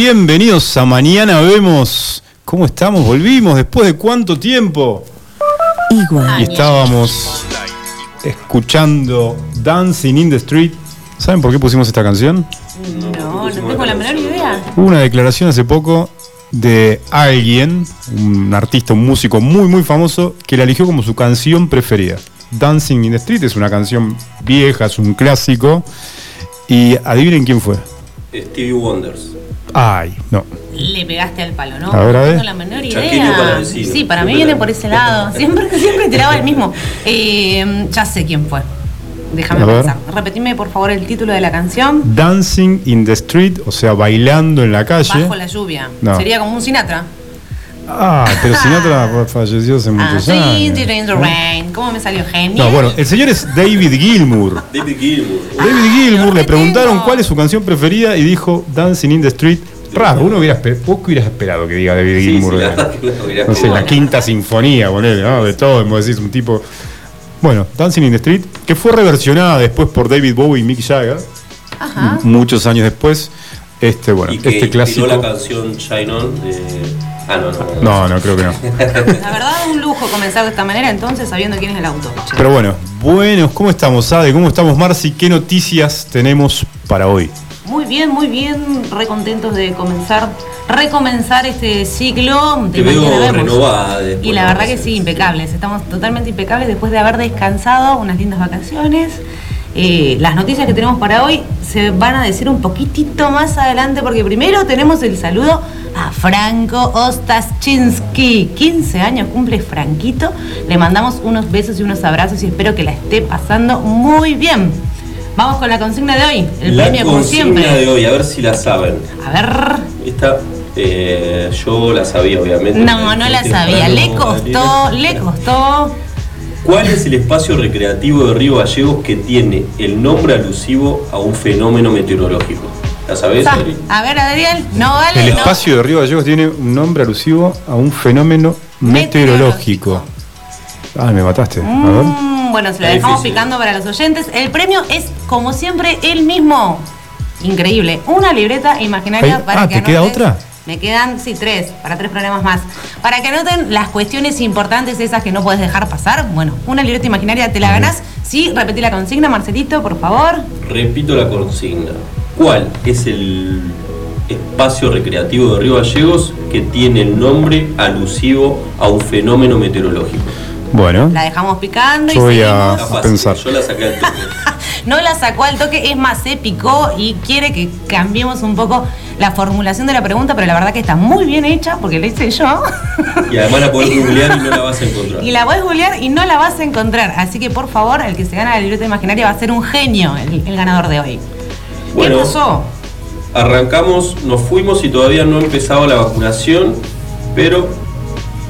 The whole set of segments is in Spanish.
Bienvenidos a Mañana Vemos. ¿Cómo estamos? Volvimos después de cuánto tiempo. Igual. Y estábamos escuchando Dancing in the Street. ¿Saben por qué pusimos esta canción? No, no tengo la menor idea. Hubo una declaración hace poco de alguien, un artista, un músico muy muy famoso, que la eligió como su canción preferida. Dancing in the Street es una canción vieja, es un clásico. Y adivinen quién fue. Stevie Wonders. Ay, no. Le pegaste al palo, ¿no? A ver, a no ver. tengo la menor idea. Sí, para mí viene por ese lado. Siempre, siempre tiraba el mismo. Eh, ya sé quién fue. Déjame pensar. Repetime, por favor, el título de la canción. Dancing in the Street, o sea, bailando en la calle. Bajo la lluvia. No. Sería como un Sinatra. Ah, pero Sinatra falleció hace Ah, muchos años. in the rain. ¿Cómo me salió genial? No, bueno, el señor es David Gilmour. David Gilmour. David Gilmour le preguntaron cuál es su canción preferida y dijo Dancing in the Street. Raro, uno hubiera esper- vos que hubieras esperado que diga David Sí, Gilmour. que no hubiera no sé, la quinta sinfonía, ponele, ¿no? De todo, vos decís, un tipo. Bueno, Dancing in the Street, que fue reversionada después por David Bowie y Mick Jagger, Ajá. muchos años después. Este, bueno, Y que este clásico. la canción Shine On de... Ah, no, no. No, no, creo que no. La verdad, un lujo comenzar de esta manera, entonces, sabiendo quién es el autor. che. Pero bueno, buenos, ¿cómo estamos, Ade? ¿Cómo estamos, Marci? ¿Qué noticias tenemos para hoy? Muy bien, muy bien, re contentos de comenzar, recomenzar este ciclo de Te veo Mañana Vemos. renovada después, Y la verdad que sí, impecables, estamos totalmente impecables después de haber descansado, unas lindas vacaciones. Eh, las noticias que tenemos para hoy se van a decir un poquitito más adelante porque primero tenemos el saludo a Franco Ostaschinski. 15 años cumple Franquito. Le mandamos unos besos y unos abrazos y espero que la esté pasando muy bien. Vamos con la consigna de hoy, el la premio como consigna siempre. de hoy, a ver si la saben. A ver. Esta, eh, yo la sabía, obviamente. No, no la sabía. Le costó, le costó. ¿Cuál es el espacio recreativo de Río Gallegos que tiene el nombre alusivo a un fenómeno meteorológico? ¿La sabés, Sa- Adri? A ver, Adrián, no vale. El no. espacio de Río Gallegos tiene un nombre alusivo a un fenómeno meteorológico. Ah, me mataste. A ver. Mm, bueno, se lo dejamos difícil. picando para los oyentes. El premio es, como siempre, el mismo. Increíble. Una libreta imaginaria Ay, para ah, que ¿te queda otra? Me quedan, sí, tres, para tres programas más. Para que anoten las cuestiones importantes, esas que no puedes dejar pasar. Bueno, una libreta imaginaria te la ganás. Sí, repetí la consigna, Marcelito, por favor. Repito la consigna. ¿Cuál es el espacio recreativo de Río Gallegos que tiene el nombre alusivo a un fenómeno meteorológico? Bueno, La dejamos picando y voy a- seguimos. Fácil, pensar. yo la saqué al. No la sacó al toque, es más, se picó y quiere que cambiemos un poco la formulación de la pregunta, pero la verdad que está muy bien hecha porque la hice yo. Y además la podés googlear y no la vas a encontrar. y la puedes googlear y no la vas a encontrar. Así que por favor, el que se gana la libreta imaginaria va a ser un genio, el, el ganador de hoy. Bueno. ¿Qué pasó? Arrancamos, nos fuimos y todavía no empezaba la vacunación, pero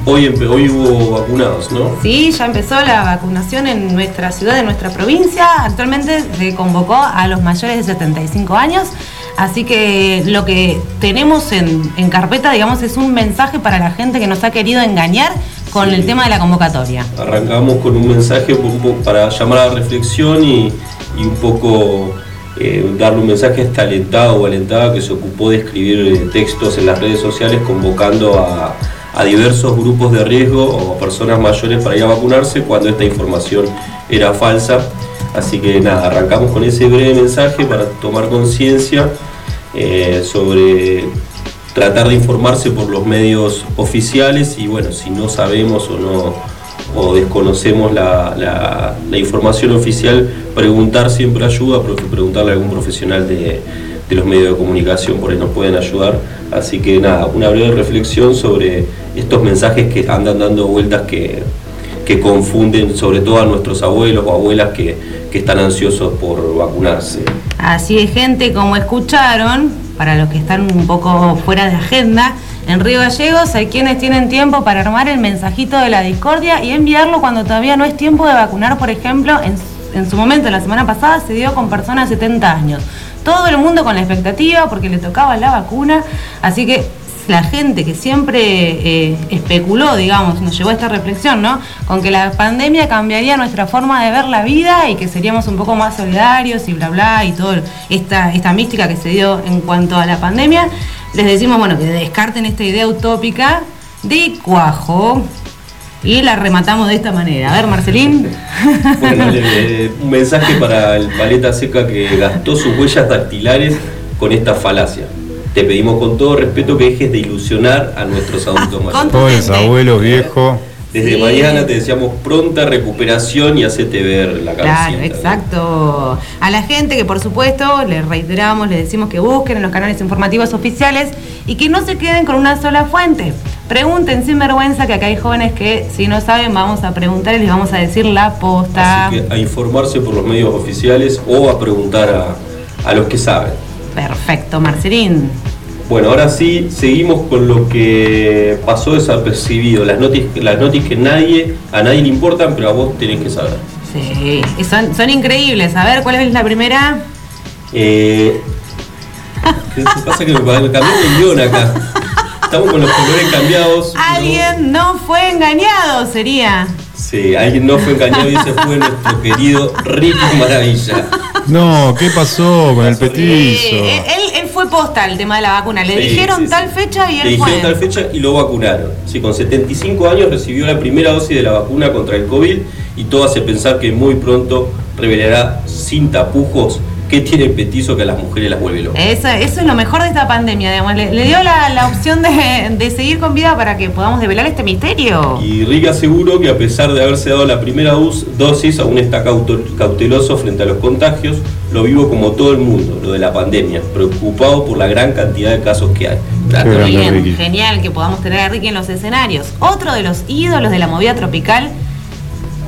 hoy, hoy hubo vacunados, ¿no? Sí, ya empezó la vacunación en nuestra ciudad, en nuestra provincia. Actualmente se convocó a los mayores de 75 años. Así que lo que tenemos en, en carpeta, digamos, es un mensaje para la gente que nos ha querido engañar con Sí. el tema de la convocatoria. Arrancamos con un mensaje para llamar a la reflexión y, y un poco eh, darle un mensaje a esta alentada o alentada que se ocupó de escribir eh, textos en las redes sociales convocando a, a diversos grupos de riesgo o personas mayores para ir a vacunarse cuando esta información era falsa. Así que nada, arrancamos con ese breve mensaje para tomar conciencia eh, sobre tratar de informarse por los medios oficiales y bueno, si no sabemos o no o desconocemos la, la- la información oficial, preguntar siempre ayuda, pre- preguntarle a algún profesional de, de los medios de comunicación, por ahí nos pueden ayudar. Así que nada, una breve reflexión sobre estos mensajes que andan dando vueltas que, que confunden sobre todo a nuestros abuelos o abuelas que, que están ansiosos por vacunarse. Así es, gente, como escucharon, para los que están un poco fuera de agenda, en Río Gallegos hay quienes tienen tiempo para armar el mensajito de la discordia y enviarlo cuando todavía no es tiempo de vacunar, por ejemplo, en, en su momento, la semana pasada, se dio con personas de 70 años. Todo el mundo con la expectativa porque le tocaba la vacuna, así que la gente que siempre eh, especuló, digamos, nos llevó a esta reflexión, ¿no? Con que la pandemia cambiaría nuestra forma de ver la vida y que seríamos un poco más solidarios y bla bla y toda esta, esta mística que se dio en cuanto a la pandemia. les decimos, bueno, que descarten esta idea utópica de cuajo. Y la rematamos de esta manera. A ver, Marcelín. Bueno, le- le- un mensaje para el paleta seca que gastó sus huellas dactilares con esta falacia. Te pedimos con todo respeto que dejes de ilusionar a nuestros adultos mayores. Con- Pobres abuelos viejos. Desde Sí. mañana te deseamos pronta recuperación y hacete ver la Claro, cabecita. exacto. A la gente que por supuesto les reiteramos, les decimos que busquen en los canales informativos oficiales y que no se queden con una sola fuente. Pregunten sin vergüenza que acá hay jóvenes que si no saben vamos a preguntar y les vamos a decir la posta. Así que a informarse por los medios oficiales o a preguntar a, a los que saben. Perfecto, Marcelín. Bueno, ahora sí, seguimos con lo que pasó desapercibido, las noticias las que nadie, a nadie le importan, pero a vos tenés que saber. Sí, y son, son increíbles. A ver, ¿cuál es la primera? Eh, ¿Qué pasa que me cambió el guion acá? Estamos con los colores cambiados. ¿no? Alguien no fue engañado, sería. Sí, alguien no fue engañado y ese fue nuestro querido Ricky Maravilla. No, ¿qué pasó con el petizo? Eh, él, él fue posta el tema de la vacuna. Le Sí, dijeron sí, sí. tal fecha y Le él dijeron fue. tal fecha y lo vacunaron. Sí, con 75 años recibió la primera dosis de la vacuna contra el COVID y todo hace pensar que muy pronto revelará sin tapujos qué tiene el petizo que a las mujeres las vuelve locas. Eso, eso es lo mejor de esta pandemia, digamos. Le, le dio la, la opción de, de seguir con vida para que podamos develar este misterio. Y Rick aseguró que a pesar de haberse dado la primera dos- dosis, aún está cauto- cauteloso frente a los contagios, lo vivo como todo el mundo, lo de la pandemia, preocupado por la gran cantidad de casos que hay. Bien, genial que podamos tener a Ricky en los escenarios. Otro de los ídolos de la movida tropical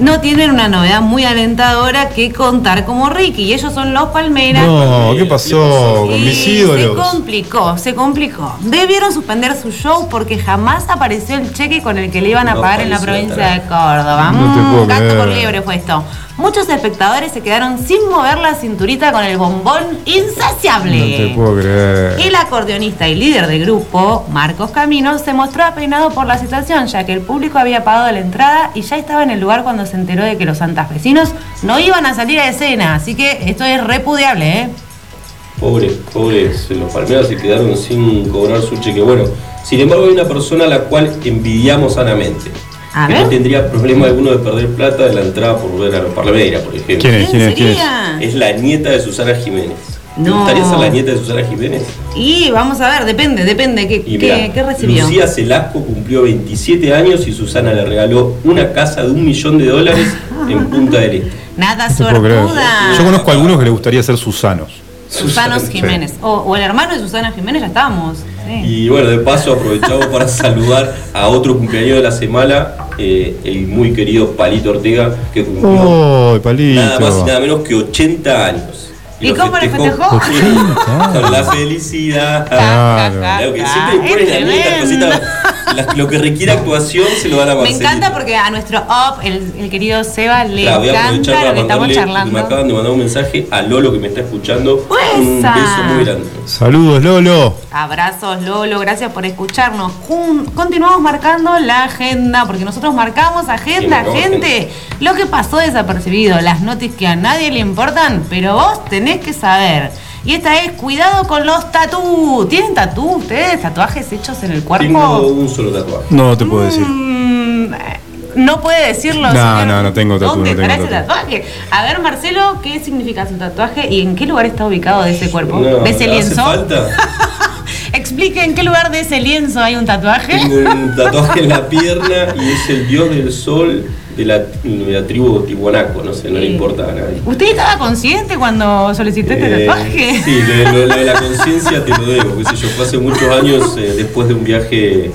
no tienen una novedad muy alentadora que contar como Ricky. Y ellos son los Palmeras. No, ¿qué ¿Qué pasó con mis Se ídolos? complicó, se complicó. Debieron suspender su show porque jamás apareció el cheque con el que le iban a No pagar en la provincia de. Córdoba. No te Mm, puedo gato por liebre fue esto. Muchos espectadores se quedaron sin mover la cinturita con el bombón insaciable. No te puedo creer. El acordeonista y líder del grupo, Marcos Camino, se mostró apenado por la situación, ya que el público había pagado la entrada y ya estaba en el lugar cuando se enteró de que los santafesinos no iban a salir a escena. Así que esto es repudiable, ¿eh? Pobres, pobres, los palmeras se quedaron sin cobrar su cheque. Bueno, sin embargo hay una persona a la cual envidiamos sanamente. A que ver. no tendría problema alguno de perder plata de la entrada por ver a los palmeras, por ejemplo. ¿Quién es? ¿Quién es? ¿Quién es? sería? Es la nieta de Susana Jiménez. ¿Te No. gustaría ser la nieta de Susana Jiménez? Y vamos a ver, depende, depende. ¿Qué, Y qué- mirá, qué recibió? Lucía Celasco cumplió 27 años y Susana le regaló una casa de un millón de dólares en Punta del Este. Nada No. Yo conozco a algunos que les gustaría ser Susanos. Susanos Susana. Jiménez. O, o el hermano de Susana Jiménez, ya estábamos. Sí. Y bueno, de paso aprovechamos para saludar a otro cumpleaños de la semana, eh, el muy querido Palito Ortega, que cumplió ¡Oh, palito! nada más y nada menos que 80 años. ¿Y cómo lo festejó? 80 Con la felicidad. Claro. Claro que Ja, siempre es ponen a mí estas tremendo. cositas, las- lo que requiere actuación se lo dan a Me Marcelito. encanta porque a nuestro op, el, el querido Seba, le Claro, encanta lo que estamos mandarle, me charlando. acaban de mandar un mensaje a Lolo que me está escuchando. Un ¡Fuerza! beso muy grande. Saludos, Lolo. Abrazos, Lolo, gracias por escucharnos. Continuamos marcando la agenda, porque nosotros marcamos agenda, Sí, marcamos gente. Lo que pasó desapercibido, las noticias que a nadie le importan, pero vos tenés que saber. Y esta es cuidado con los tatú. ¿Tienen tatú ustedes? ¿Tatuajes hechos en el cuerpo? Tengo un solo tatuaje. No te puedo decir. Mm, eh, no puede decirlo. No, señor. no, no tengo tatú, ¿Dónde no tengo estará ese tatú. tatuaje? A ver, Marcelo, ¿qué significa su tatuaje y en qué lugar está ubicado de ese cuerpo? No, ¿De ese ¿hace lienzo? falta? Explique en qué lugar de ese lienzo hay un tatuaje. Tengo un tatuaje en la pierna y es el dios del sol de la, de la tribu Tiwanaco, no sé, no le importa a nadie. ¿Usted estaba consciente cuando solicitó este Eh, tatuaje? Sí, lo, lo- lo de la conciencia te lo debo, qué sé yo, fue hace muchos años eh, después de un viaje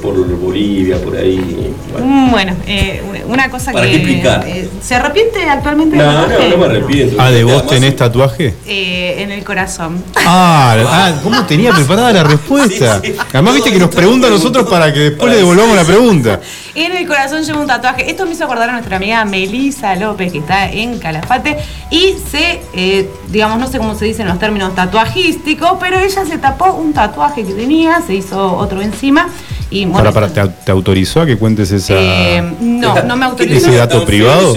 por Bolivia, por ahí. bueno. Mm, Bueno, eh, una cosa ¿Para que. qué explicar? eh, ¿Se arrepiente actualmente No, no, tatuaje? no me arrepiento. Ah, ¿de vos tenés tatuaje? Eh, en el corazón. Ah, ah, ¿cómo tenía preparada la respuesta? Sí, sí. Además, viste que nos pregunta a nosotros para que después para le devolvamos la pregunta. En el corazón lleva un tatuaje. Esto me hizo acordar a nuestra amiga Melisa López, que está en Calafate. Y se, eh, digamos, no sé cómo se dicen los términos tatuajísticos, pero ella se tapó un tatuaje que tenía, se hizo otro encima. Y Para, bueno, para, ¿te, te autorizó a que cuentes esa. eh, no, no me ¿Qué autorizó. ¿Ese dato privado?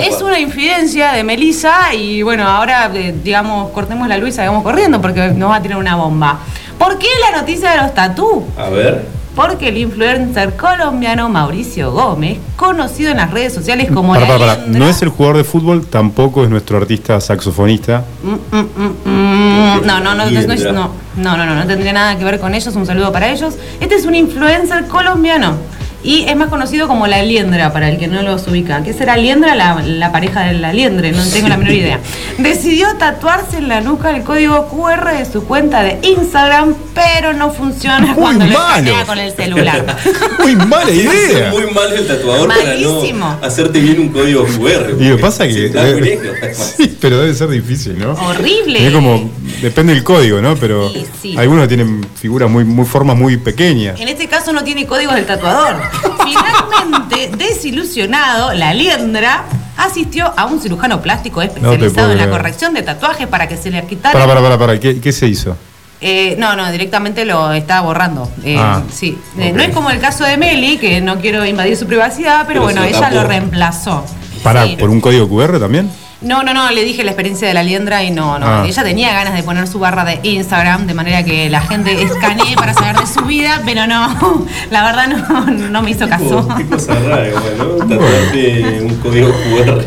Es una infidencia de Melissa y bueno, ahora eh, digamos, cortemos la luz y salgamos corriendo porque nos va a tirar una bomba. ¿Por qué la noticia de los tatú? A ver. Porque el influencer colombiano Mauricio Gómez, conocido en las redes sociales como Para, No es el jugador de fútbol, tampoco es nuestro artista saxofonista. Mm, mm, mm. No, no, no, no, no, es- Liendra. no, no, no, no, no tendría nada que ver con ellos. Un saludo para ellos. Este es un influencer colombiano y es más conocido como la Liendra, para el que no los ubica. ¿Qué será Liendra? La, la pareja de la Liendre, no tengo la menor idea. Decidió tatuarse en la nuca el código QR de su cuenta de Instagram, pero no funciona Muy cuando lo malo. escanea con el celular. Muy mala idea. muy mal el tatuador Malísimo. para no hacerte bien un código QR. Y lo pasa que. Sí, pero debe ser difícil, ¿no? Horrible. Es como. Depende del código, ¿no? Pero Sí, sí. algunos tienen figuras muy, muy formas muy pequeñas. En este caso no tiene códigos del tatuador. Finalmente, desilusionado, la liendra asistió a un cirujano plástico especializado en la corrección de tatuajes para que se le quitara. Para, para, para, para. ¿Qué, qué se hizo? Eh, no, no, directamente lo está borrando. Eh, Ah, sí. Eh. No es como el caso de Meli, que no quiero invadir su privacidad, pero, Pero bueno, ella tapó. lo reemplazó. Para, Sí. ¿por un código QR también? No, no, no, le dije la experiencia de la liendra y no, no. Ah. Ella tenía ganas de poner su barra de Instagram de manera que la gente escanee para saber de su vida, pero no, la verdad no, no me hizo caso. Qué cosa rara, igual, ¿no? Un código QR.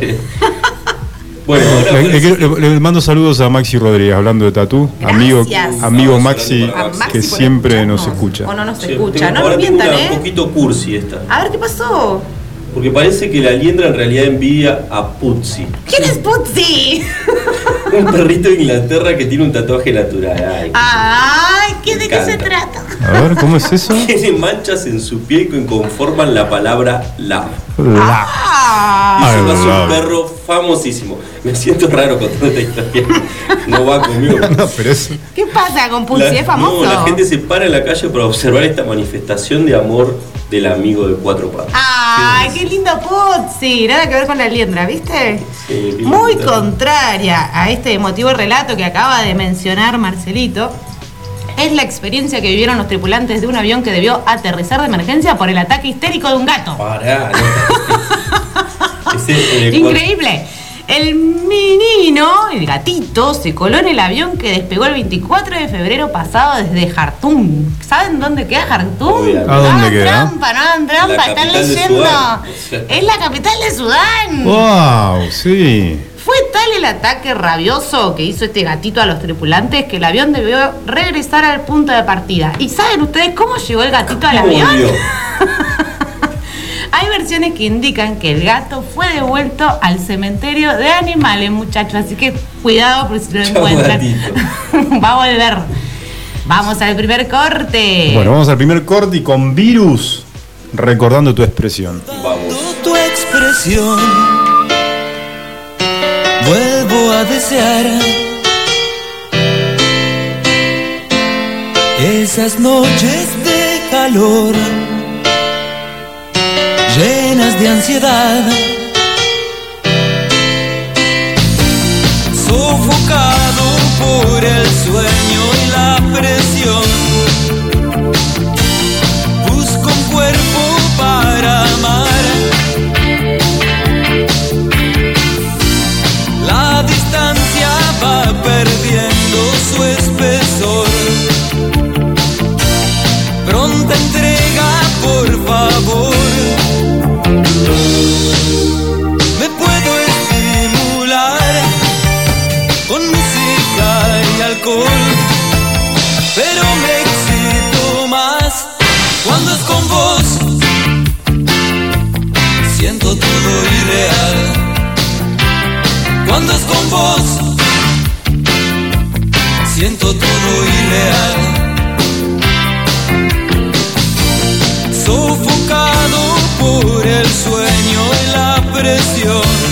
Bueno, ahora Le, le- le- le mando saludos a Maxi Rodríguez, hablando de tatú. Amigo, Gracias. amigo Maxi, que siempre nos escucha. O no nos escucha. tengo- No ahora nos tengo mientan, una ¿eh? un poquito cursi esta. A ver qué pasó. Porque parece que la liendra en realidad envidia a Putzi. ¿Quién es Putzi? Un perrito de Inglaterra que tiene un tatuaje natural. Ay, Ay, ¿qué, ¿de qué se trata? A ver, ¿cómo es eso? Tiene manchas en su piel que conforman la palabra love. La. Ah, Y lo hace love. un perro famosísimo. Me siento raro contando esta historia. No va conmigo. No, pero es. ¿Qué pasa con? La- ¿Es famoso? No, la gente se para en la calle para observar esta manifestación de amor del amigo de cuatro patas. Ay, qué lindo Putzi. Nada que ver con la liendra, ¿viste? Sí, Muy contraria a este emotivo relato que acaba de mencionar Marcelito. Es la experiencia que vivieron los tripulantes de un avión que debió aterrizar de emergencia por el ataque histérico de un gato. Pará, no. El Increíble. El menino, el gatito, se coló en el avión que despegó el 24 de febrero pasado desde Jartum. ¿Saben dónde queda Jartum? Obviamente. ¿A dónde no hagan queda? trampa, no hagan trampa, La están leyendo. Es la capital de Sudán. ¡Wow! Sí. Fue tal el ataque rabioso que hizo este gatito a los tripulantes que el avión debió regresar al punto de partida. ¿Y saben ustedes cómo llegó el gatito al ¿Cómo avión? Hay versiones que indican que el gato fue devuelto al cementerio de animales, muchachos. Así que cuidado por si lo encuentran. Va a volver. Vamos al primer corte. Bueno, vamos al primer corte y con virus, recordando tu expresión. Vamos. tu expresión. Vuelvo a desear esas noches de calor, llenas de ansiedad, sofocado por el sueño y la presión. Cuando es con vos. Siento todo irreal. Sofocado por el sueño y la presión.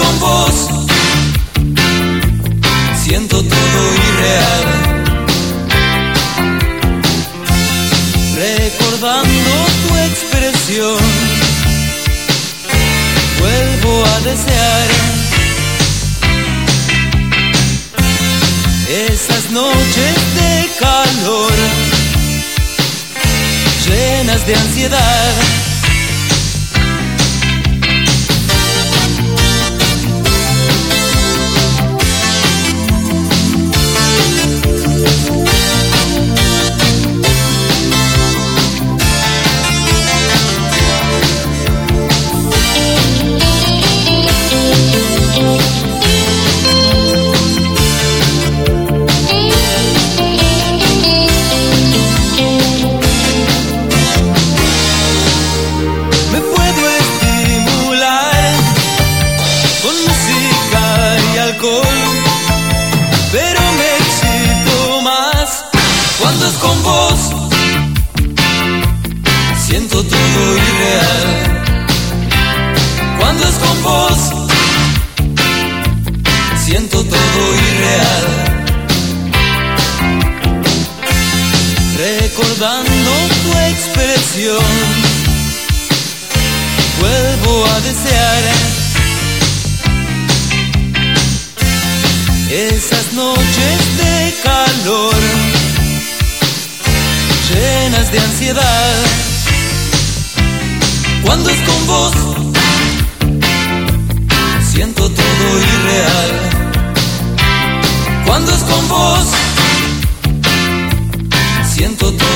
Con vos, siento todo irreal. Recordando tu expresión, vuelvo a desear esas noches de calor llenas de ansiedad. Recordando tu expresión vuelvo a desear esas noches de calor llenas de ansiedad. Cuando es con vos, siento todo irreal. Cuando es con vos,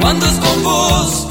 Cuando es con vos,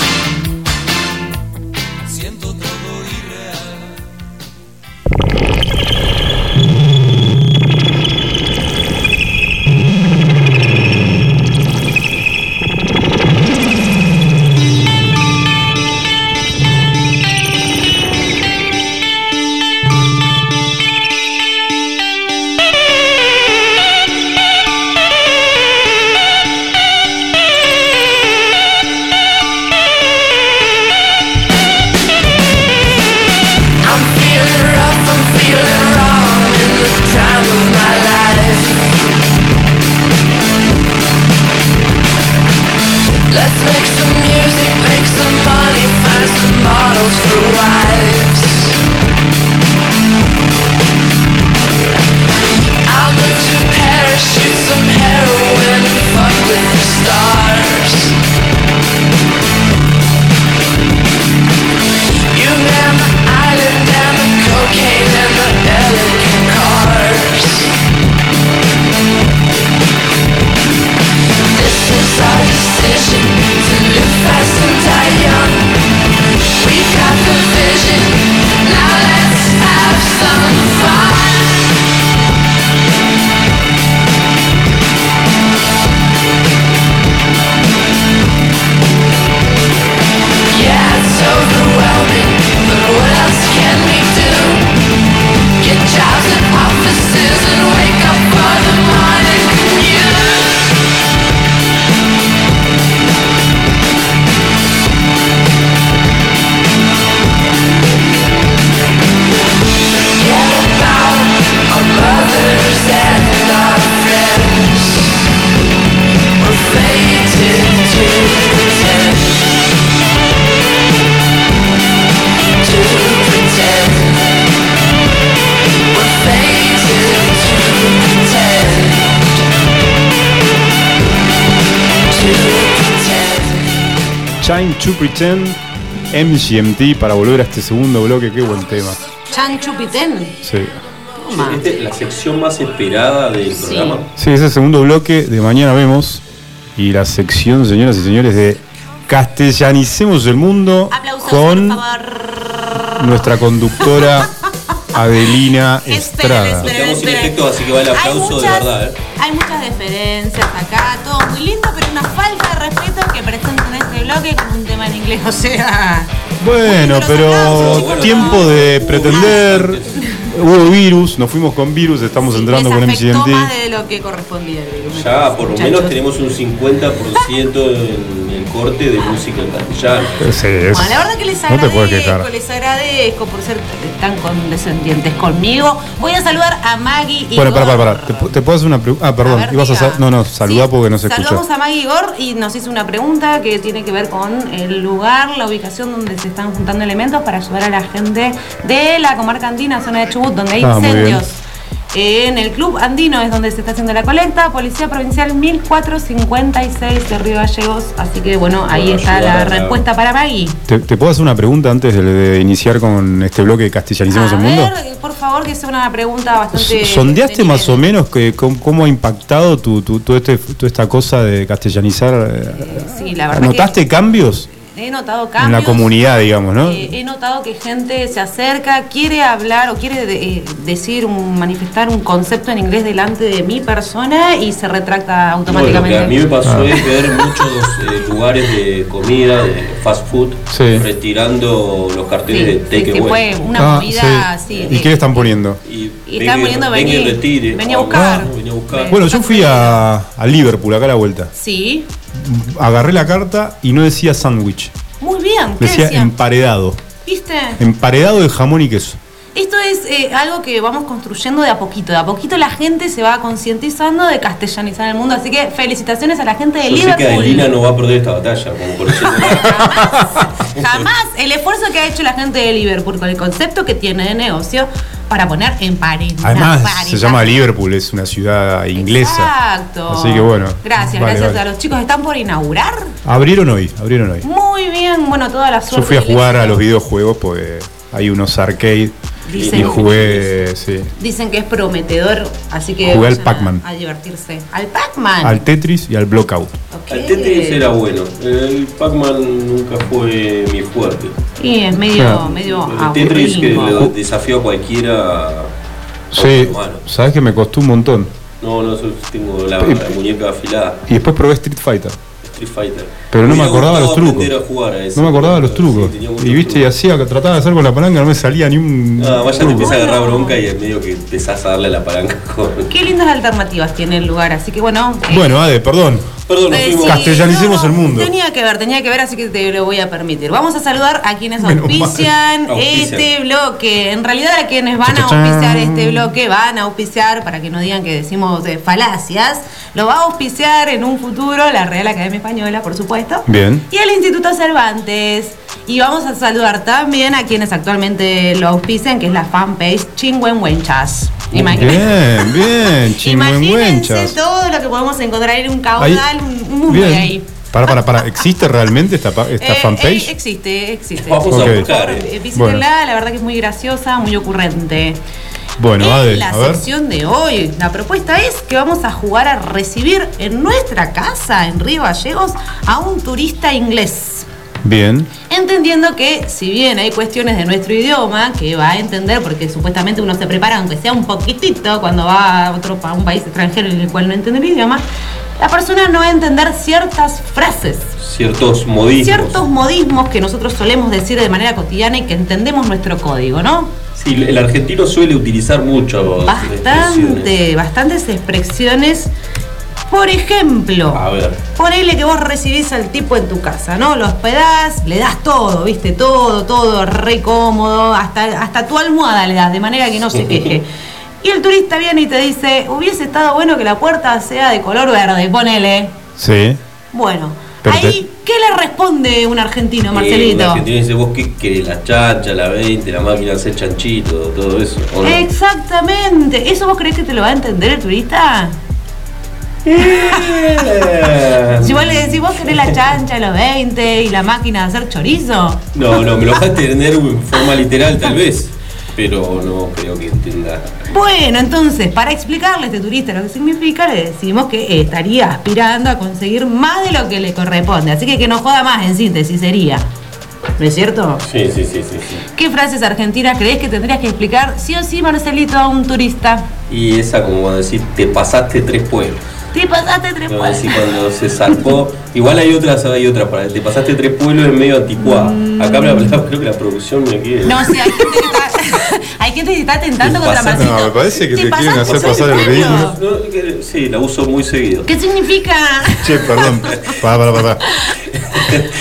pretend. Time to Pretend, MGMT, para volver a este segundo bloque, qué buen tema. Chan Chupitén. Sí. Toma. Este es la sección más esperada del Sí. programa. Sí, ese segundo bloque de mañana vemos. Y la sección, señoras y señores, de Castellanicemos el Mundo Aplausos, con nuestra conductora Adelina Esperen, Estrada. esperen, sin esperen. efectos, así que va el Hay aplauso de muchas- verdad, ¿eh? Hay muchas deferencias acá, todo muy lindo, pero una falta bloque con un tema en inglés. O sea. Bueno, pero tiempo no. de pretender. Hubo virus, nos fuimos con virus, estamos entrando con afectó MCNT. más de lo que correspondía. creo, me Ya por lo menos tenemos un 50% en corte de música en castellano. Sí, es- Bueno, la verdad que les no te puedes agradezco, les agradezco por ser tan condescendientes conmigo. Voy a saludar a Maggie y Bueno, para, Igor. para, para. ¿Te, te puedo hacer una pregunta? Ah, perdón, A ver, ibas a No, no, saludá Sí, porque no se escucha. Saludamos a Maggie Igor y nos hizo una pregunta que tiene que ver con el lugar, la ubicación donde se están juntando elementos para ayudar a la gente de la comarca andina, zona de Chubut, donde hay Ah, muy bien. incendios. En el Club Andino es donde se está haciendo la colecta, Policía Provincial 1456 de Río Gallegos. Así que bueno, ahí Bueno, está la respuesta para Maggie. ¿Te, te puedo hacer una pregunta antes de, de iniciar con este bloque de Castellanicemos a el Mundo? ver, por favor, que sea una pregunta bastante. ¿Sondeaste de más o menos que, cómo, cómo ha impactado tu, tu- todo este, toda esta cosa de castellanizar? eh, Sí, la verdad ¿Notaste cambios He notado en cambios. la comunidad, digamos, no? Eh, he notado que gente se acerca, quiere hablar o quiere de- eh, decir, un- manifestar un concepto en inglés delante de mi persona y se retracta No, lo que automáticamente. a mí me pasó Ah. es ver muchos eh, lugares de comida, de fast food, Sí. retirando los carteles Sí, de take que away. fue una Ah, movida sí. así. ¿Y qué le están poniendo? Y, Y están poniendo ven y vení- retire. vení a Ah, buscar. vení a buscar. Bueno, yo fui a, a Liverpool, acá a la vuelta. Sí, Agarré la carta y no decía sándwich. muy bien. ¿Qué Decía decía? emparedado. ¿Viste? Emparedado de jamón y queso. Esto es eh, algo que vamos construyendo de a poquito. De a poquito la gente se va concientizando de castellanizar el mundo. Así que felicitaciones a la gente de Yo sé que Liverpool. Adelina no va a perder esta batalla, como por ejemplo. Jamás el esfuerzo que ha hecho la gente de Liverpool con el concepto que tiene de negocio para poner en pared. Además, se llama. Liverpool, es una ciudad inglesa. Exacto. Así que bueno. Gracias, Vale, gracias vale. a los chicos. ¿Están por inaugurar? Abrieron hoy, abrieron hoy. Muy bien, bueno, toda la suerte. Yo fui a jugar a los videojuegos porque hay unos arcade Dicen- y jugué, sí, Dicen que es prometedor, así que Jugué al Pac-Man. A, a divertirse. Al Pac-Man. al Tetris y al Blockout. Ok. El Tetris era bueno. El Pac-Man nunca fue mi fuerte. Y es medio, Claro. medio El Tetris que lo desafío a cualquiera. Sí, sabes que me costó un montón. No, no, yo tengo la, Y- la muñeca afilada. Y después probé Street Fighter. Street Fighter. Pero no me acordaba los trucos. aprender a jugar a ese. No me acordaba de los trucos. y viste, y trucos. hacía, trataba de hacer con la palanca, no me salía ni un. Ah, vaya, te truco. empieza a agarrar bronca y en medio que empezás a darle la palanca con. Qué lindas alternativas tiene el lugar, así que bueno. eh, Bueno, Ade, perdón. Perdón, Eh, sí, Castellanicemos el mundo. Tenía que ver, tenía que ver, así que te lo voy a permitir. Vamos a saludar a quienes auspician este bloque. En realidad, a quienes van a auspiciar este bloque, van a auspiciar, para que no digan que decimos eh, falacias, lo va a auspiciar en un futuro la Real Academia Española, por supuesto. Bien. Y el Instituto Cervantes. Y vamos a saludar también a quienes actualmente lo auspician, que es la fanpage Chingüengüenchas. Imagínense. Bien, bien, Imagínense chingüengüenchas. todo lo que podemos encontrar en un Ahí- caudal, un un mundo bien. de ahí. Para, para, para. ¿Existe realmente esta, pa- esta Eh, fanpage? eh, existe, existe. Vamos Ok. a buscar. Eh. Visítenla, la verdad que es muy graciosa, muy ocurrente. Bueno, en Ade, la a ver. sección de hoy, la propuesta es que vamos a jugar a recibir en nuestra casa, en Río Gallegos, a un turista inglés. Bien. Entendiendo que si bien hay cuestiones de nuestro idioma que va a entender, porque supuestamente uno se prepara aunque sea un poquitito cuando va a otro a un país extranjero en el cual no entiende el idioma, la persona no va a entender ciertas frases, Ciertos modismos. ciertos modismos que nosotros solemos decir de manera cotidiana y que entendemos nuestro código, ¿no? Sí, el argentino suele utilizar mucho. Bastante, bastantes expresiones. Por ejemplo, A ver. Ponele que vos recibís al tipo en tu casa, ¿no? Lo hospedás, le das todo, ¿viste? Todo, todo, re cómodo, hasta, hasta tu almohada le das, de manera que no se queje. Y el turista viene y te dice, hubiese estado bueno que la puerta sea de color verde, ponele. Sí. Bueno, Pero ahí, ¿qué le responde un argentino, Eh, un Marcelito? argentino dice, vos qué querés, la chancha, la 20, la máquina de hacer chanchito, todo eso. Exactamente. ¿Eso vos crees que te lo va a entender el turista? Eh, Si vos le decís, vos querés la chancha, los 20 y la máquina de hacer chorizo. No, no, me lo vas a entender en forma literal tal vez, pero no creo que entienda. Bueno, entonces, para explicarle a este turista lo que significa, le decimos que estaría aspirando a conseguir más de lo que le corresponde. Así que que no joda más, en síntesis, sería. ¿No es cierto? Sí, sí, sí, sí, sí. ¿Qué frases argentinas crees que tendrías que explicar sí o sí, Marcelito, a un turista? Y esa como decir, te pasaste tres pueblos. Te pasaste tres pueblos. decir, cuando se zarpó. Igual hay otras, hay otras para te pasaste tres pueblos en medio anticuada. Acá la, la- creo que la producción me quiere. Mm. No, sí, hay gente que está, hay gente que está tentando Te contra pasaste- Marcelo. No, me parece que te quieren pasaste hacer pasar el. No, que- sí, la uso muy seguido. ¿Qué significa? Che, perdón.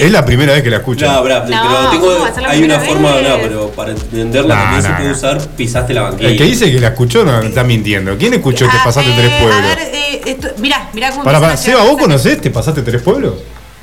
Es la primera vez que la escucho. No, bra, No, pero tengo, ¿cómo va a ser la hay una primera forma, vez? no, pero para entenderla No, también no, se puede no. usar pisaste la banquilla. El que dice que la escuchó no está mintiendo. ¿Quién escuchó Te Ah, pasaste eh, tres pueblos? A ver, eh, esto, mirá, mirá cómo Para, para, Seba, ¿vos conocés Te pasaste tres pueblos?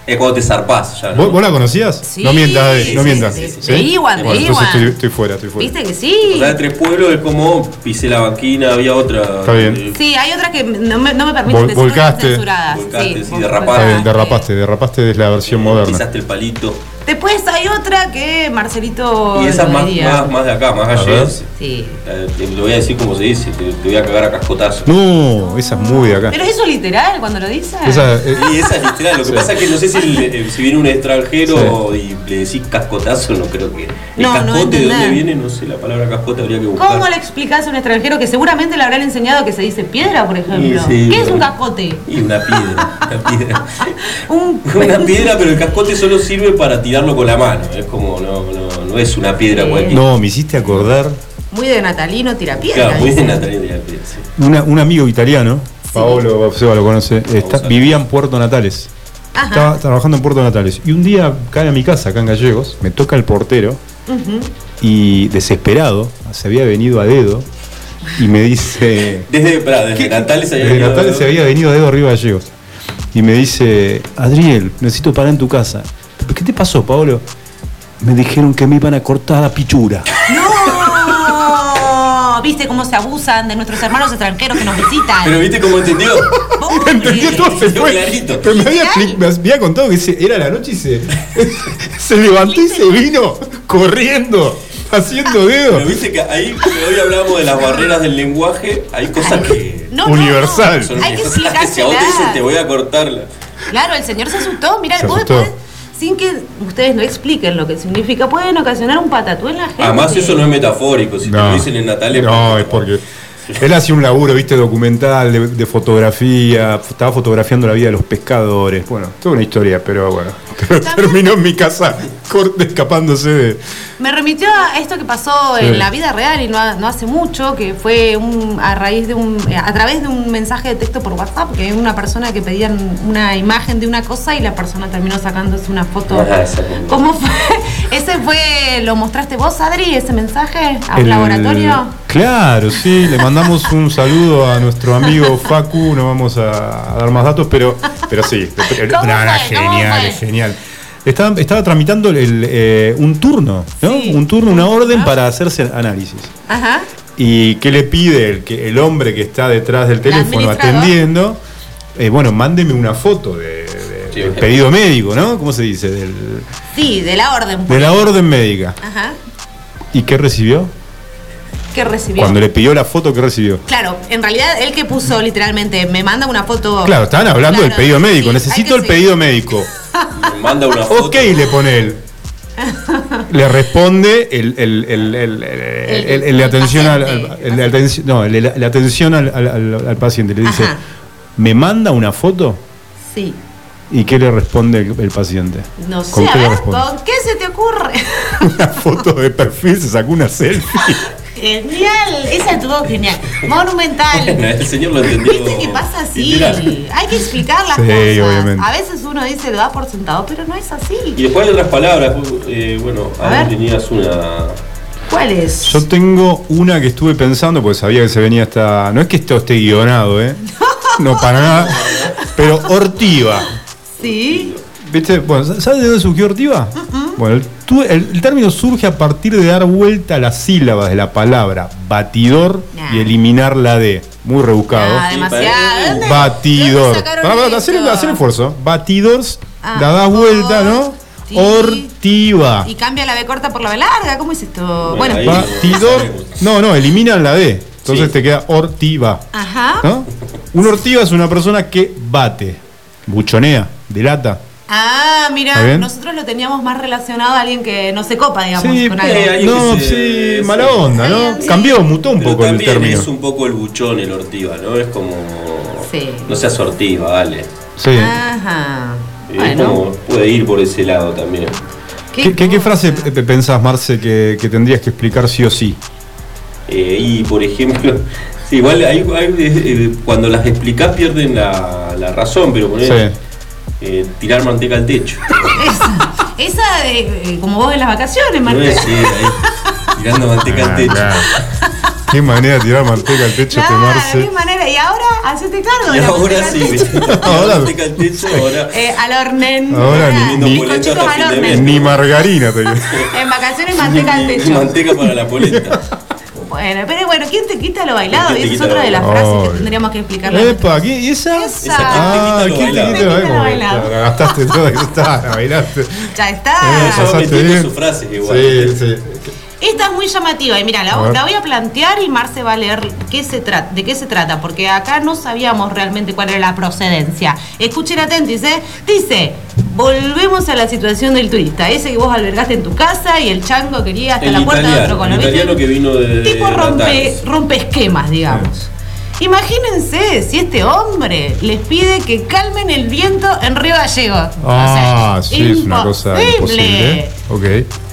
Es cuando te zarpás ya. ¿no? ¿Vos, vos la conocías? Sí, no mientas, no sí, mientas. sí, sí. De Iwan, de Bueno, entonces Iwan. estoy, estoy fuera, estoy fuera. ¿Viste que O sí? sea, de tres pueblos es como pisé la banquina, había otra. Está bien. eh, Sí, hay otras que no me, no me permiten Vol- decir volcaste. censuradas. Volcaste, sí, derrapaste. Está bien, volcaste. derrapaste, derrapaste es la versión moderna. Pisaste el palito. Después hay otra que Marcelito. Y esa más, más, más de acá, más gallegas. Sí. Eh, te lo voy a decir como se dice, te, te voy a cagar a cascotazo. No, esa es muy de acá. Pero eso es literal cuando lo dice. Esa, eh, Y esa es literal, lo que Sí. pasa es que no sé si, el- eh, si viene un extranjero y le decís cascotazo, no creo que. El No, no cascote, ¿de entendés. dónde viene? No sé, la palabra cascote habría que buscar. ¿Cómo le explicás a un extranjero que seguramente le habrán enseñado que se dice piedra, por ejemplo? Sí, sí, ¿Qué es un cascote? Y una piedra, una piedra. Un, Una piedra, pero el cascote solo sirve para tirarlo con la mano. Es como, no, no, no es una piedra Sí. cualquiera. no, me hiciste acordar Muy de natalino tira piedra. Claro, muy de dice. Natalia de la piedra, sí. una- un amigo italiano, Paolo Seba lo conoce, está- vivía en Puerto Natales. Ajá. Estaba trabajando en Puerto Natales. Y un día cae a mi casa, acá en Gallegos, me toca el portero y desesperado, se había venido a dedo y me dice. Desde, pará, desde. Natales había Desde venido- Natales se había venido a dedo arriba de Gallegos. Y me dice, Adriel, necesito parar en tu casa. ¿Qué te pasó, Paolo? Me dijeron que me iban a cortar la pichura. ¡No! ¿Viste cómo se abusan de nuestros hermanos extranjeros que nos visitan? Pero viste cómo entendió. Entendió todo, se fue. clarito. Pero me había, me había contado que era la noche y se, se levantó y se vino corriendo, haciendo dedo. Pero viste que ahí, que hoy hablamos de las barreras del lenguaje, hay cosas que No, no, Universal. no. son Hay que universales. Si a vos te dicen te voy a cortarla. Claro, el señor se asustó. Mirá, Se vos asustó. podés- sin que ustedes no expliquen lo que significa, pueden ocasionar un patatú en la gente. Además, eso no es metafórico. Si te lo dicen en Natales. No, es porque él hacía un laburo, viste, documental, de, de fotografía, estaba fotografiando la vida de los pescadores. Bueno, toda una historia, pero bueno. Pero terminó en mi casa corte, escapándose de. Me remitió a esto que pasó Sí. en la vida real y no, ha- no hace mucho, que fue un, a raíz de un, eh, a través de un mensaje de texto por WhatsApp, que hay una persona que pedían una imagen de una cosa y la persona terminó sacándose una foto. Ah, ¿Cómo fue? ¿Ese fue, lo mostraste vos, Adri, ese mensaje a un el- laboratorio? Claro, sí, le mandamos un saludo a nuestro amigo Facu, no vamos a, a dar más datos, pero, pero sí, ¿Cómo no, no, genial, genial. Estaba, estaba tramitando el, eh, un turno, ¿no? Sí. Un turno, una orden Ah. para hacerse análisis. Ajá. ¿Y qué le pide el, que, el hombre que está detrás del teléfono atendiendo? Eh, bueno, mándeme una foto de, de- Sí. del pedido médico, ¿no? ¿Cómo se dice? Del- Sí, de la orden. de la orden médica. Ajá. ¿Y qué recibió? ¿Qué recibió? Cuando le pidió la foto, ¿qué recibió? Claro, en realidad él que puso literalmente, me manda una foto. Claro, estaban hablando Claro, del pedido médico. sí, Necesito que el sí. pedido médico. Me manda una foto. Ok, le pone él. Le responde el, el, el, atención al, no, la, atención al, al- al- al paciente. Le dice, Ajá. ¿me manda una foto? Sí. ¿Y qué le responde el, el paciente? No sé, ¿Con qué le ver, responde? ¿con qué se te ocurre? Una foto de perfil, se sacó una selfie. genial, esa estuvo genial. Monumental. El señor lo entendió. ¿Viste que pasa así? Hay que explicar las Sí, cosas. obviamente. A veces uno dice lo da por sentado, pero no es así. Y después hay otras palabras. eh, bueno, A ahí ver. tenías una. ¿Cuál es? Yo tengo una que estuve pensando, porque sabía que se venía esta. No es que esto esté guionado, ¿eh? No, para nada. Pero ortiva. Sí. ¿Viste? Bueno, ¿sabes de dónde surgió ortiva? Bueno, el, tu- el- el término surge a partir de dar vuelta a las sílabas de la palabra batidor Nah. y eliminar la D. Muy rebuscado. Ah, Sí, demasiado. parece- ¿Dónde- Batidor. hacer, el- hacer el esfuerzo. Batidors, Ah, la das vuelta, ¿no? orti- Ortiva. Y cambia la B corta por la B larga. ¿Cómo es esto? Bueno, Batidor. No, no, eliminan la D. Entonces Sí. te queda ortiva. ajá. ¿No? Un ortiva es una persona que bate, buchonea, delata. Ah, mira, nosotros lo teníamos más relacionado a alguien que no se copa, digamos, Sí, con eh, algo. alguien no, que se- sí, mala sí. onda, ¿no? Sí. Cambió, mutó un Pero poco el término. es un poco el buchón el ortiva, ¿no? Es como. Sí. No seas ortiva, dale. Sí. Ajá. Es Bueno. como. Puede ir por ese lado también. ¿Qué, qué- qué frase pensás, Marce, que, que tendrías que explicar sí o sí? Eh, y por ejemplo, sí, igual hay, hay, eh, cuando las explicás pierden la, la razón, pero poner Sí. Eh, tirar manteca al techo. Esa, esa de, eh, como vos en las vacaciones, es sí, ahí, tirando manteca al Ah, techo. claro. Qué manera de tirar manteca al techo, Claro, qué manera. Y ahora, hacete cargo Y de ahora manteca sí, al Ahora- manteca al techo, ahora. Eh, al hornen. Ahora ni- ni- bizcochitos hasta al hornen. Ni margarina te digo. En vacaciones manteca al techo. manteca para la polenta. Bueno, pero bueno, ¿quién te quita lo bailado? ¿Quién Y esa es otra de las frases que tendríamos que explicarle. Epa, ¿qué- ¿y esa? Esa. Ah, ¿quién te ¿quién quita te lo quita lo bailado? bailado? La gastaste toda, ya está, la bailaste. Ya está. Eh, bien. sus frases igual. Sí, sí. Esta es muy llamativa y mira, la, voy a plantear y Marce va a leer qué se trata, de qué se trata, porque acá no sabíamos realmente cuál era la procedencia. Escuchen atentos, ¿eh? Dice, volvemos a la situación del turista, ese que vos albergaste en tu casa y el chango quería hasta El la puerta de otro el italiano que vino de- Tipo rompe, rompe esquemas, digamos. Imagínense si este hombre les pide que calmen el viento en Río Gallego. O Ah, sea, sí, es una cosa imposible. Ok.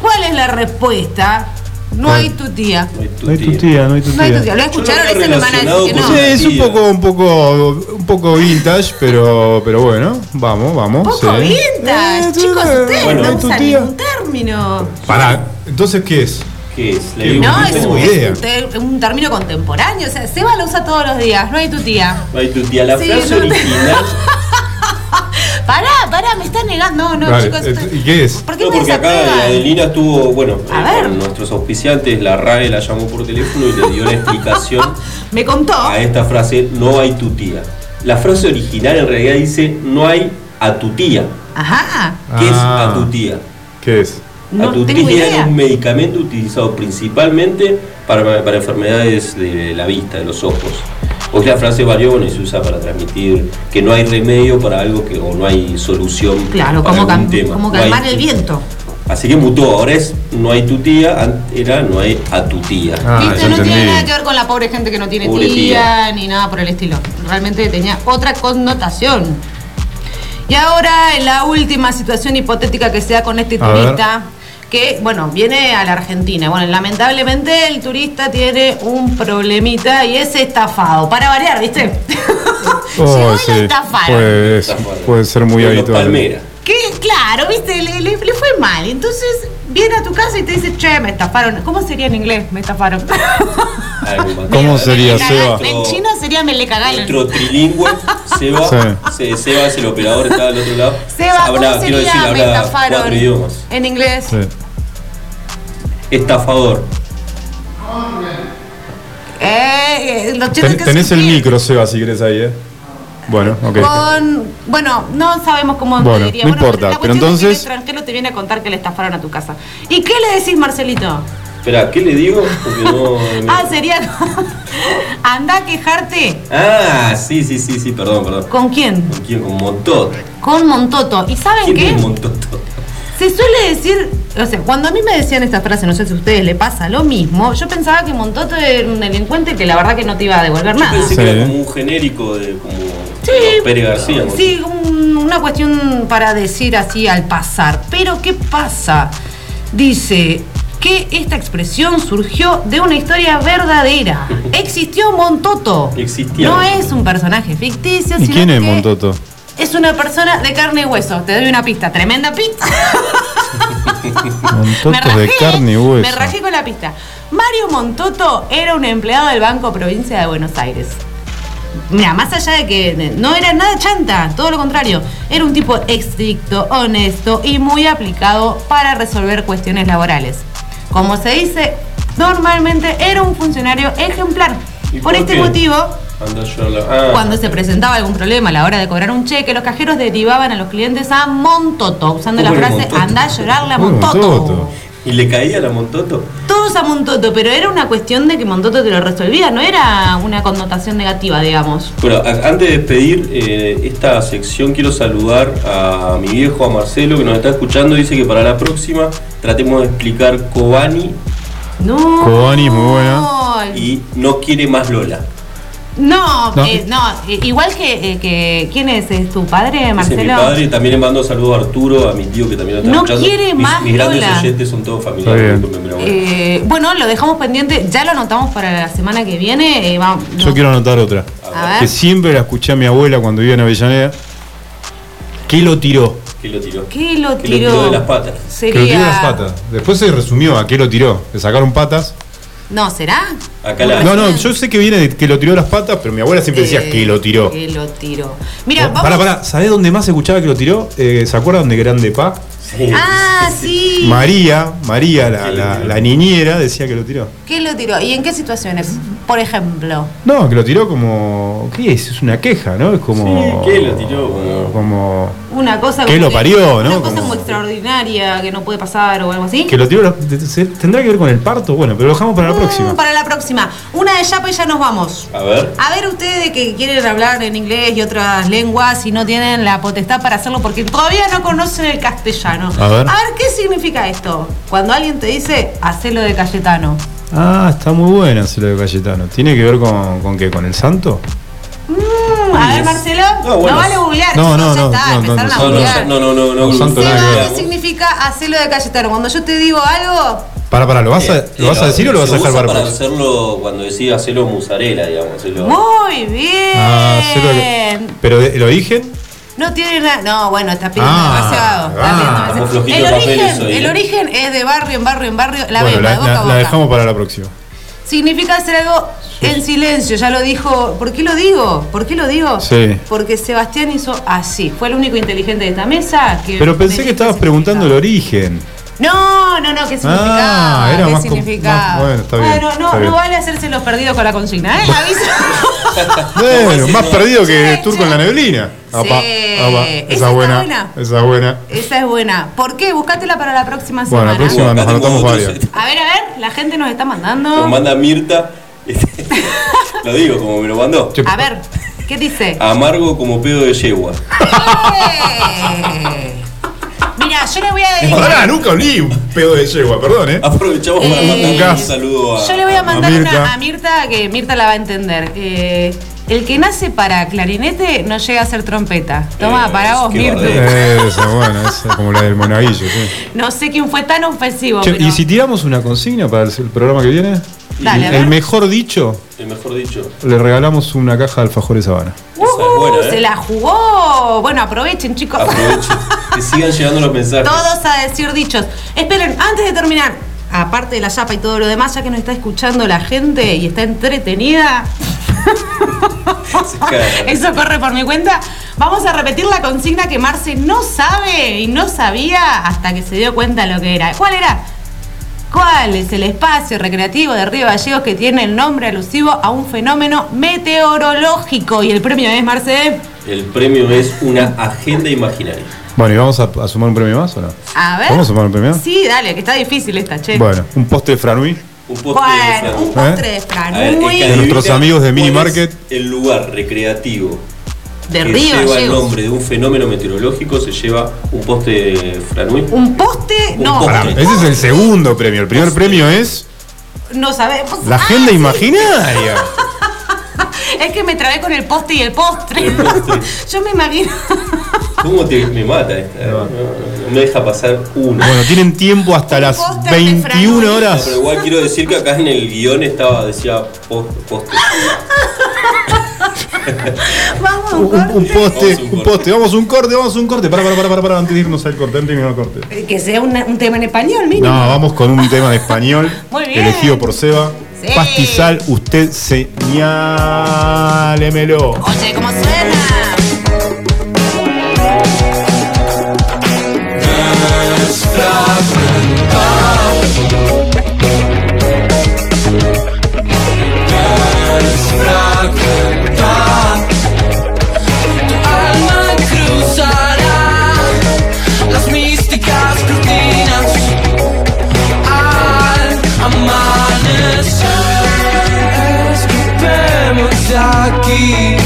¿Cuál es la respuesta? No hay tu tía. No hay tu No hay tu tía. tía, no hay tu tía. tía. ¿Lo escucharon? Veo me van a decir que no. Sí, es un tía. poco, un poco, un poco vintage, pero, pero bueno, vamos, vamos. Poco sí. vintage, Eh, chicos, eh, ustedes bueno, no usan tía. ningún término. Pará, entonces, ¿qué es? ¿Qué es? Qué No, no es, un- idea. es un, un término contemporáneo. O sea, Seba lo usa todos los días. No hay tu tía. No hay tu tía. La Sí, frase no te- original. Pará, pará, me estás negando. No, no, Vale, chicos. estoy- ¿y qué es? ¿Por qué No, me porque acá? Adelina estuvo, bueno, A eh, ver. con nuestros auspiciantes, la RAE la llamó por teléfono y le dio una explicación Me contó. a esta frase, no hay tu tía. La frase original en realidad dice, no hay a tu tía. Ajá. ¿Qué es Ah. a tu tía? ¿Qué es? No a tu tengo tía idea. es un medicamento utilizado principalmente para, para enfermedades de la vista, de los ojos. Hoy la frase varió bueno, y se usa para transmitir que no hay remedio para algo que, o no hay solución Claro, para como, algún tema. como No hay calmar el viento. Así que mutó, ahora es no hay tu tía, antes era no hay a tu tía. Ah, ¿Viste? No tiene nada que ver con la pobre gente que no tiene tía, ni nada por el estilo. Realmente tenía otra connotación. Y ahora en la última situación hipotética que se da con este A ver. Que bueno, viene a la Argentina. Bueno, lamentablemente el turista tiene un problemita y es estafado. Para variar, ¿viste? Oh, Llegó y sí, lo estafaron. puede, ser muy habitual. Palmera. Que claro, viste, le, le- le fue mal. Entonces viene a tu casa y te dice, che, me estafaron. ¿Cómo sería en inglés? Me estafaron. ¿Cómo sería, Seba? En chino sería me le cagaron. Nuestro trilingüe, Seba, Sí. se- Seba es el operador, está del otro lado. Seba, Habla, ¿cómo quiero sería decir, me habla estafaron? cuatro idiomas. En inglés. Sí. Estafador. Eh, eh, Ten- que tenés se el micro, Seba, si querés ahí, ¿eh? Bueno, ok. Con, bueno, no sabemos cómo te Bueno, diría. no importa, la pero es que entonces- el extranjero te viene a contar que le estafaron a tu casa. ¿Y qué le decís, Marcelito? Espera, ¿qué le digo? Porque no. no- Ah, sería. Anda a quejarte. Ah, sí, sí, sí, sí, perdón, perdón. ¿Con quién? ¿Con quién? Con Montot. Con Montoto. ¿Y saben ¿Quién qué? es Montoto? Se suele decir, o sea, cuando a mí me decían esta frase, no sé si a ustedes le pasa lo mismo, yo pensaba que Montoto era un delincuente que la verdad que no te iba a devolver Yo nada. pensé Sí. que era como un genérico de como Sí, Pérez García. ¿no? Sí, un- una cuestión para decir así al pasar. Pero ¿qué pasa? Dice que esta expresión surgió de una historia verdadera. Existió Montoto. Existía. No es un personaje ficticio. ¿Y sino quién es que Montoto? Es una persona de carne y hueso. Te doy una pista. Tremenda pista. Montotos de carne y hueso. Me rajé con la pista. Mario Montoto era un empleado del Banco Provincia de Buenos Aires. Mira, más allá de que no era nada chanta, todo lo contrario, era un tipo estricto, honesto y muy aplicado para resolver cuestiones laborales. Como se dice, normalmente era un funcionario ejemplar. ¿Y Por este qué? motivo, Yo ah, cuando se presentaba algún problema a la hora de cobrar un cheque, los cajeros derivaban a los clientes a Montoto, usando la ¿Cómo era frase Montoto? anda a llorarle a ¿Cómo Montoto. Montoto? ¿Y le caía la Montoto? Todo escuchamos a Montoto, pero era una cuestión de que Montoto te lo resolvía, no era una connotación negativa, digamos. Bueno, antes de despedir eh, esta sección, quiero saludar a mi viejo, a Marcelo, que nos está escuchando. Dice que para la próxima tratemos de explicar Kobani No. Kobani es muy buena. y no quiere más Lola. No, No. eh, no, eh, igual que, eh, que. ¿Quién es? ¿Es tu padre, Ese es Marcelo? mi padre. También le mando saludos a Arturo, a mi tío que también lo está No escuchando. quiere mis, más mis grandes Lola. oyentes son todos familiares. bueno. Eh, bueno, lo dejamos pendiente, ya lo anotamos para la semana que viene. eh, vamos, Yo no- quiero anotar otra. A Que ver, siempre la escuché a mi abuela cuando vivía en Avellaneda. ¿Qué lo tiró? ¿Qué lo tiró? ¿qué lo Que lo tiró? tiró de las patas. Sería... Que lo tiró las patas. Después se resumió a qué lo tiró. Le sacaron patas. No, ¿será? Acá la- No, no, yo sé que viene de que lo tiró las patas, pero mi abuela siempre decía Eh, que lo tiró. Que lo tiró. Mira, Oh, vamos. Pará, pará, ¿sabés dónde más se escuchaba que lo tiró? Eh, ¿Se acuerdan de Grande Pa? Sí. Ah, sí. María, María, la, la- la niñera, decía que lo tiró. ¿Qué lo tiró? ¿Y en qué situaciones? Por ejemplo. No, que lo tiró como. ¿Qué es? Es una queja, ¿no? Es como. Sí, ¿qué lo tiró? Como. Una cosa ¿Qué como lo que- parió, Una no? cosa Como- como extraordinaria que no puede pasar o algo así. Que lo tiró. ¿Tendrá que ver con el parto? Bueno, pero lo dejamos para la Mm, próxima. Para la próxima. Una de Yapa y ya nos vamos. A ver. A ver ustedes que quieren hablar en inglés y otras lenguas y no tienen la potestad para hacerlo porque todavía no conocen el castellano. A ver. ¿qué significa esto? Cuando alguien te dice, hacelo de Cayetano. Ah, está muy buena lo de Cayetano. ¿Tiene que ver con, con qué? ¿Con el santo? A ver, Marcelo, No, no, bueno. vale googlear. No, chicos, no, ya no, está, no, no, empezaron no, a No, no, no, no, no, no. ¿qué significa hacelo de Cayetano? Cuando yo te digo algo, Para, para, ¿lo vas a, Eh, ¿lo vas a decir o lo vas a dejar para la hacerlo cuando decía hacerlo musarela, digamos. hacerlo- muy bien. Ah, hacerlo ¿Pero el origen? No tiene nada. No, bueno, está pidiendo Ah, demasiado. está ah, pidiendo estamos demasiado. El origen, hoy, el ¿eh? origen es de barrio en barrio en barrio. La bueno, vemos, la, de boca la- a la boca. dejamos para la próxima. Significa hacer algo en silencio, ya lo dijo. ¿Por qué lo digo? ¿Por qué lo digo? Sí. Porque Sebastián hizo así. Fue el único inteligente de esta mesa que. Pero pensé que estabas preguntando el origen. No, no, no, ¿qué significaba? Ah, era ¿Qué más com- significaba? más- bueno, está bien, Bueno, no, está bien. no vale hacerse los perdidos con la consigna, ¿eh? Avisa. Bueno, más perdido que Sí, Turco en la neblina. Sí. Apa, apa, Esa Esa está es buena. buena. Esa es buena. Esa es buena. ¿Por qué? Buscátela para la próxima Bueno, semana. la próxima Acá nos tengo anotamos otros, varias. A ver, a ver, la gente nos está mandando. Nos manda Mirta. lo digo como me lo mandó. Che, A ver, ¿qué dice? Amargo como pedo de yegua. ¡Eh! Mira, yo le voy a dedicar. Pará, nunca olí un pedo de yegua, perdón, ¿eh? Aprovechamos para Eh, mandar un gas. saludo a. Yo le voy a mandar a Mirta. una a Mirta que Mirta la va a entender. Eh, el que nace para clarinete no llega a ser trompeta. Toma, Eh, para vos, qué Mirta. Esa, bueno, esa es como la del monaguillo, sí. No sé quién fue tan ofensivo. Che, pero- ¿Y si tiramos una consigna para el, el programa que viene? Dale, a ver. El mejor dicho, Eh, mejor dicho. le regalamos una caja de alfajores Habana. Uh, Esa es buena, ¿eh? Se la jugó. Bueno, aprovechen, chicos. Aprovechen. que sigan llegando los mensajes. Todos a decir dichos. Esperen, antes de terminar, aparte de la chapa y todo lo demás, ya que nos está escuchando la gente y está entretenida, eso corre por mi cuenta, vamos a repetir la consigna que Marce no sabe y no sabía hasta que se dio cuenta lo que era. ¿Cuál era? ¿Cuál es el espacio recreativo de Río Gallegos que tiene el nombre alusivo a un fenómeno meteorológico? Y el premio es, Marce. El premio es una agenda imaginaria. Bueno, ¿y vamos a, a sumar un premio más o no? A ver. ¿Vamos a sumar un premio? Sí, dale, que está difícil esta, che. Bueno, un postre Franui. Un postre de Bueno, un Fran. postre de ¿Eh? Fran. A ver, muy el que De nuestros amigos de Mini Market. El lugar recreativo de que Río lleva el nombre de un fenómeno meteorológico se lleva un poste de Franui. Un poste, Un no. postre. Pará, ese es el segundo premio. El primer premio es No sabemos. la Ah, agenda sí. Es que me trabé con el poste y el postre. El postre. Yo me imagino. ¿Cómo te, me mata esta? No, no, deja pasar una. Bueno, tienen tiempo hasta Un las postre de 21 Franui. No, horas. pero igual quiero decir que acá en el guion estaba, decía post, postre. Vamos, Un, un- un corte. poste, Vamos a un un corte. poste, vamos a un corte, vamos a un corte. Para, para, para, para, para, antes de irnos al corte, antes de irnos al corte. Que sea una- un tema en español, mínimo. No, vamos con un tema en español Muy bien. elegido por Seba. Sí. Pastizal, usted señálemelo. Oye, ¿cómo suena? keep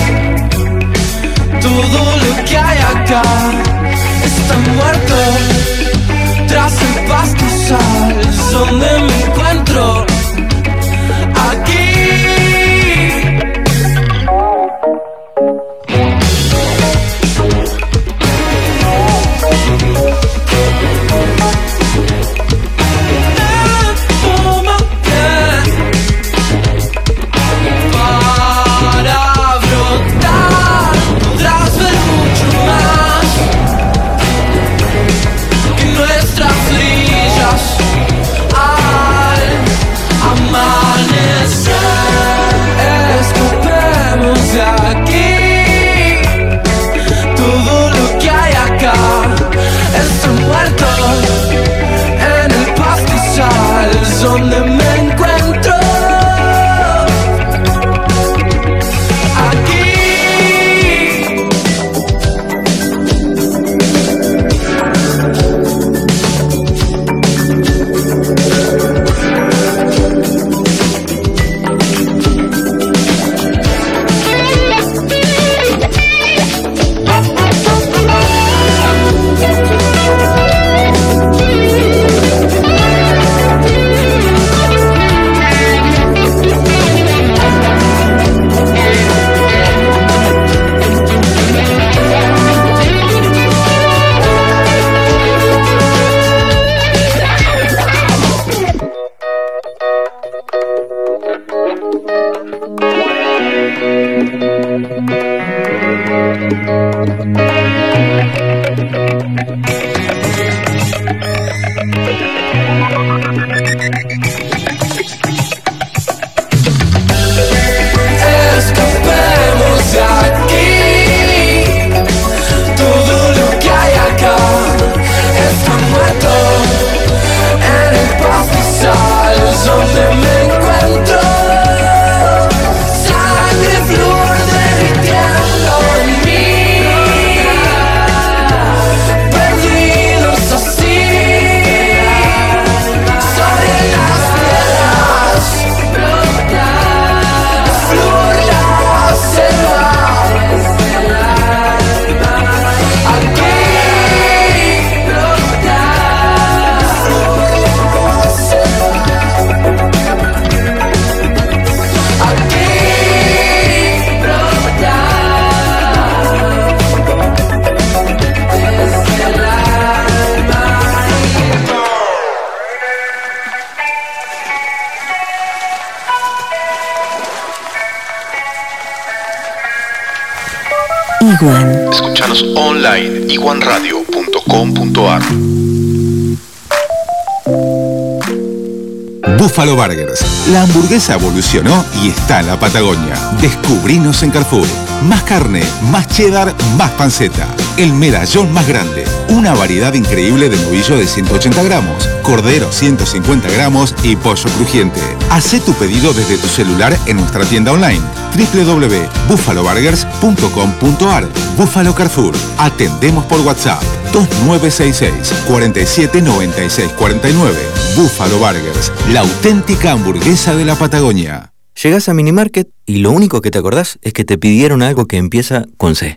Buffalo Burgers. La hamburguesa evolucionó y está en la Patagonia. Descubrinos en Carrefour. Más carne, más cheddar, más panceta. El medallón más grande. Una variedad increíble de novillo de 180 gramos, cordero 150 gramos y pollo crujiente. Haz tu pedido desde tu celular en nuestra tienda online www.buffaloburgers.com.ar Buffalo Carrefour. Atendemos por WhatsApp 2966 47 96 49. Buffalo Burgers, la auténtica hamburguesa de la Patagonia. Llegás a Minimarket y lo único que te acordás es que te pidieron algo que empieza con C.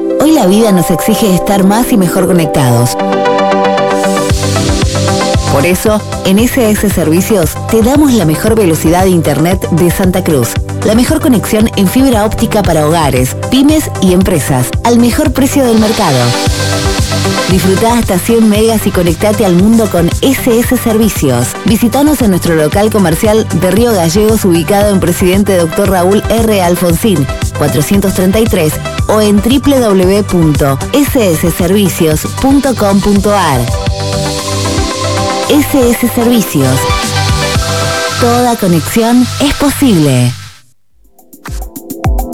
Hoy la vida nos exige estar más y mejor conectados. Por eso, en SS Servicios te damos la mejor velocidad de Internet de Santa Cruz. La mejor conexión en fibra óptica para hogares, pymes y empresas, al mejor precio del mercado. Disfruta hasta 100 megas y conectate al mundo con SS Servicios. Visítanos en nuestro local comercial de Río Gallegos ubicado en Presidente Dr. Raúl R. Alfonsín, 433 o en www.ssservicios.com.ar. SS Servicios. Toda conexión es posible.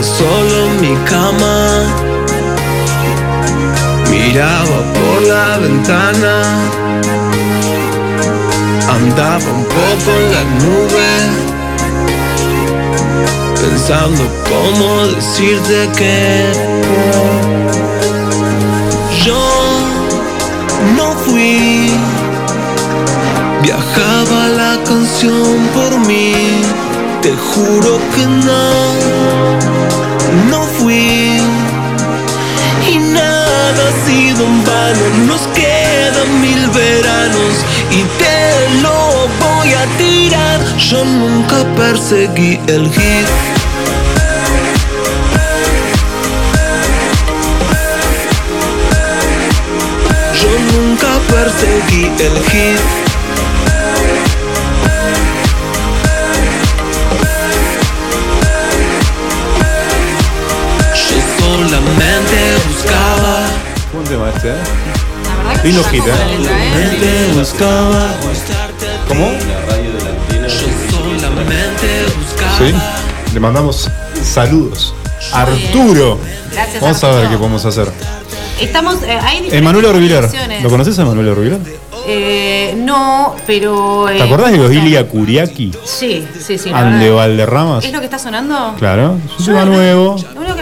Solo en mi cama, miraba por la ventana, andaba un poco en la nube, pensando cómo decirte que yo no fui, viajaba la canción por mí. Te juro que no, no fui. Y nada ha sido en vano. Nos quedan mil veranos Y te lo voy a tirar. Yo nunca perseguí el hit. Yo nunca perseguí el hit solamente buscaba Buen tema este, ¿eh? La verdad que la ¿eh? ¿eh? Buscaba ¿Cómo? La radio de la antena. Solamente buscaba Sí. Le mandamos saludos. Arturo. Gracias, Vamos a ver qué podemos hacer. Estamos, eh, hay Emanuel Orbiler. ¿Lo conoces a Emanuel Orbiler? Eh, no, pero. eh, ¿Te acordás de los Ilia Kuriaki? Sí, sí, sí. Ande verdad. Valderramas. ¿Es lo que está sonando? Claro, es un Yo tema lo- nuevo.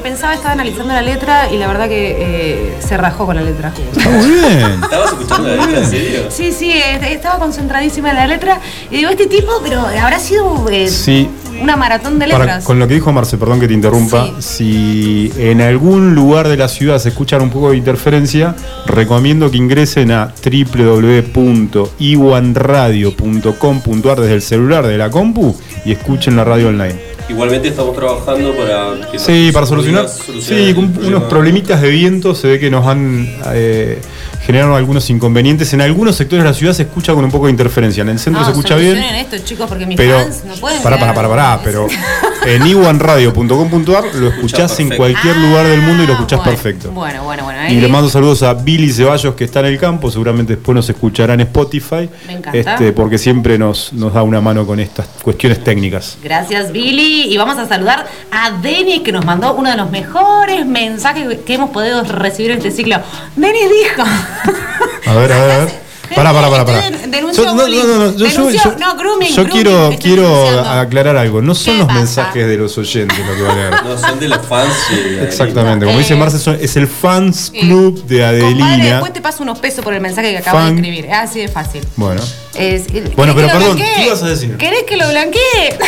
Pensaba estaba analizando la letra y la verdad que eh, se rajó con la letra. Está muy bien. ¿Estabas escuchando la letra en serio? Sí, sí, estaba concentradísima en la letra y digo, este tipo, pero habrá sido eh, Sí. una maratón de Para- letras. con lo que dijo Marce, perdón que te interrumpa, si en algún lugar de la ciudad se escuchan un poco de interferencia, recomiendo que ingresen a www.iwanradio.com.ar desde el celular de la compu y escuchen la radio online. Igualmente estamos trabajando para que Sí, para solucionar, sí, unos problemitas de viento se ve que nos han eh, generado algunos inconvenientes. En algunos sectores de la ciudad se escucha con un poco de interferencia, en el centro no, se escucha bien. esto, chicos, porque mis Pero, fans no pueden. para, para, quedar- para, para, pero en iwanradio.com.ar lo escuchás en cualquier lugar del mundo y lo escuchás Ah, bueno, perfecto. Bueno, bueno, bueno. Y ahí- le mando saludos a Billy Ceballos que está en el campo, seguramente después nos escuchará en Spotify, Me encanta. este, porque siempre nos, nos da una mano con estas cuestiones técnicas. Gracias, Billy. Y vamos a saludar a Denis, que nos mandó uno de los mejores mensajes que hemos podido recibir en este ciclo. Denis dijo. A ver, a ver, a ver. Pará, pará, pará, pará. Yo- no, no, no, no, yo- yo- no, grooming, Yo quiero, quiero aclarar algo. No son ¿Qué los pasa? mensajes de los oyentes lo que va a leer. No, son de los fans. de- Exactamente, como Eh, dice Marce, es el fans eh, club de Compadre, Adelina. después te paso unos pesos por el mensaje que acabo Fan. de escribir. Es así de fácil. Bueno, Es- ¿querés Bueno, pero perdón, blanquee? ¿qué ibas a decir? ¿Querés que lo blanquee?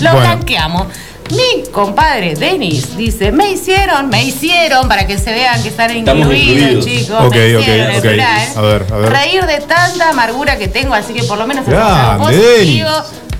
lo Bueno. blanqueamos. Mi compadre Denis dice, me hicieron, me hicieron, para que se vean que están Estamos incluidos, incluidos. chicos. Ok, me ok, hicieron, en ok. plural. A ver, a ver. Reír de tanta amargura que tengo, así que por lo menos Grande, positivo.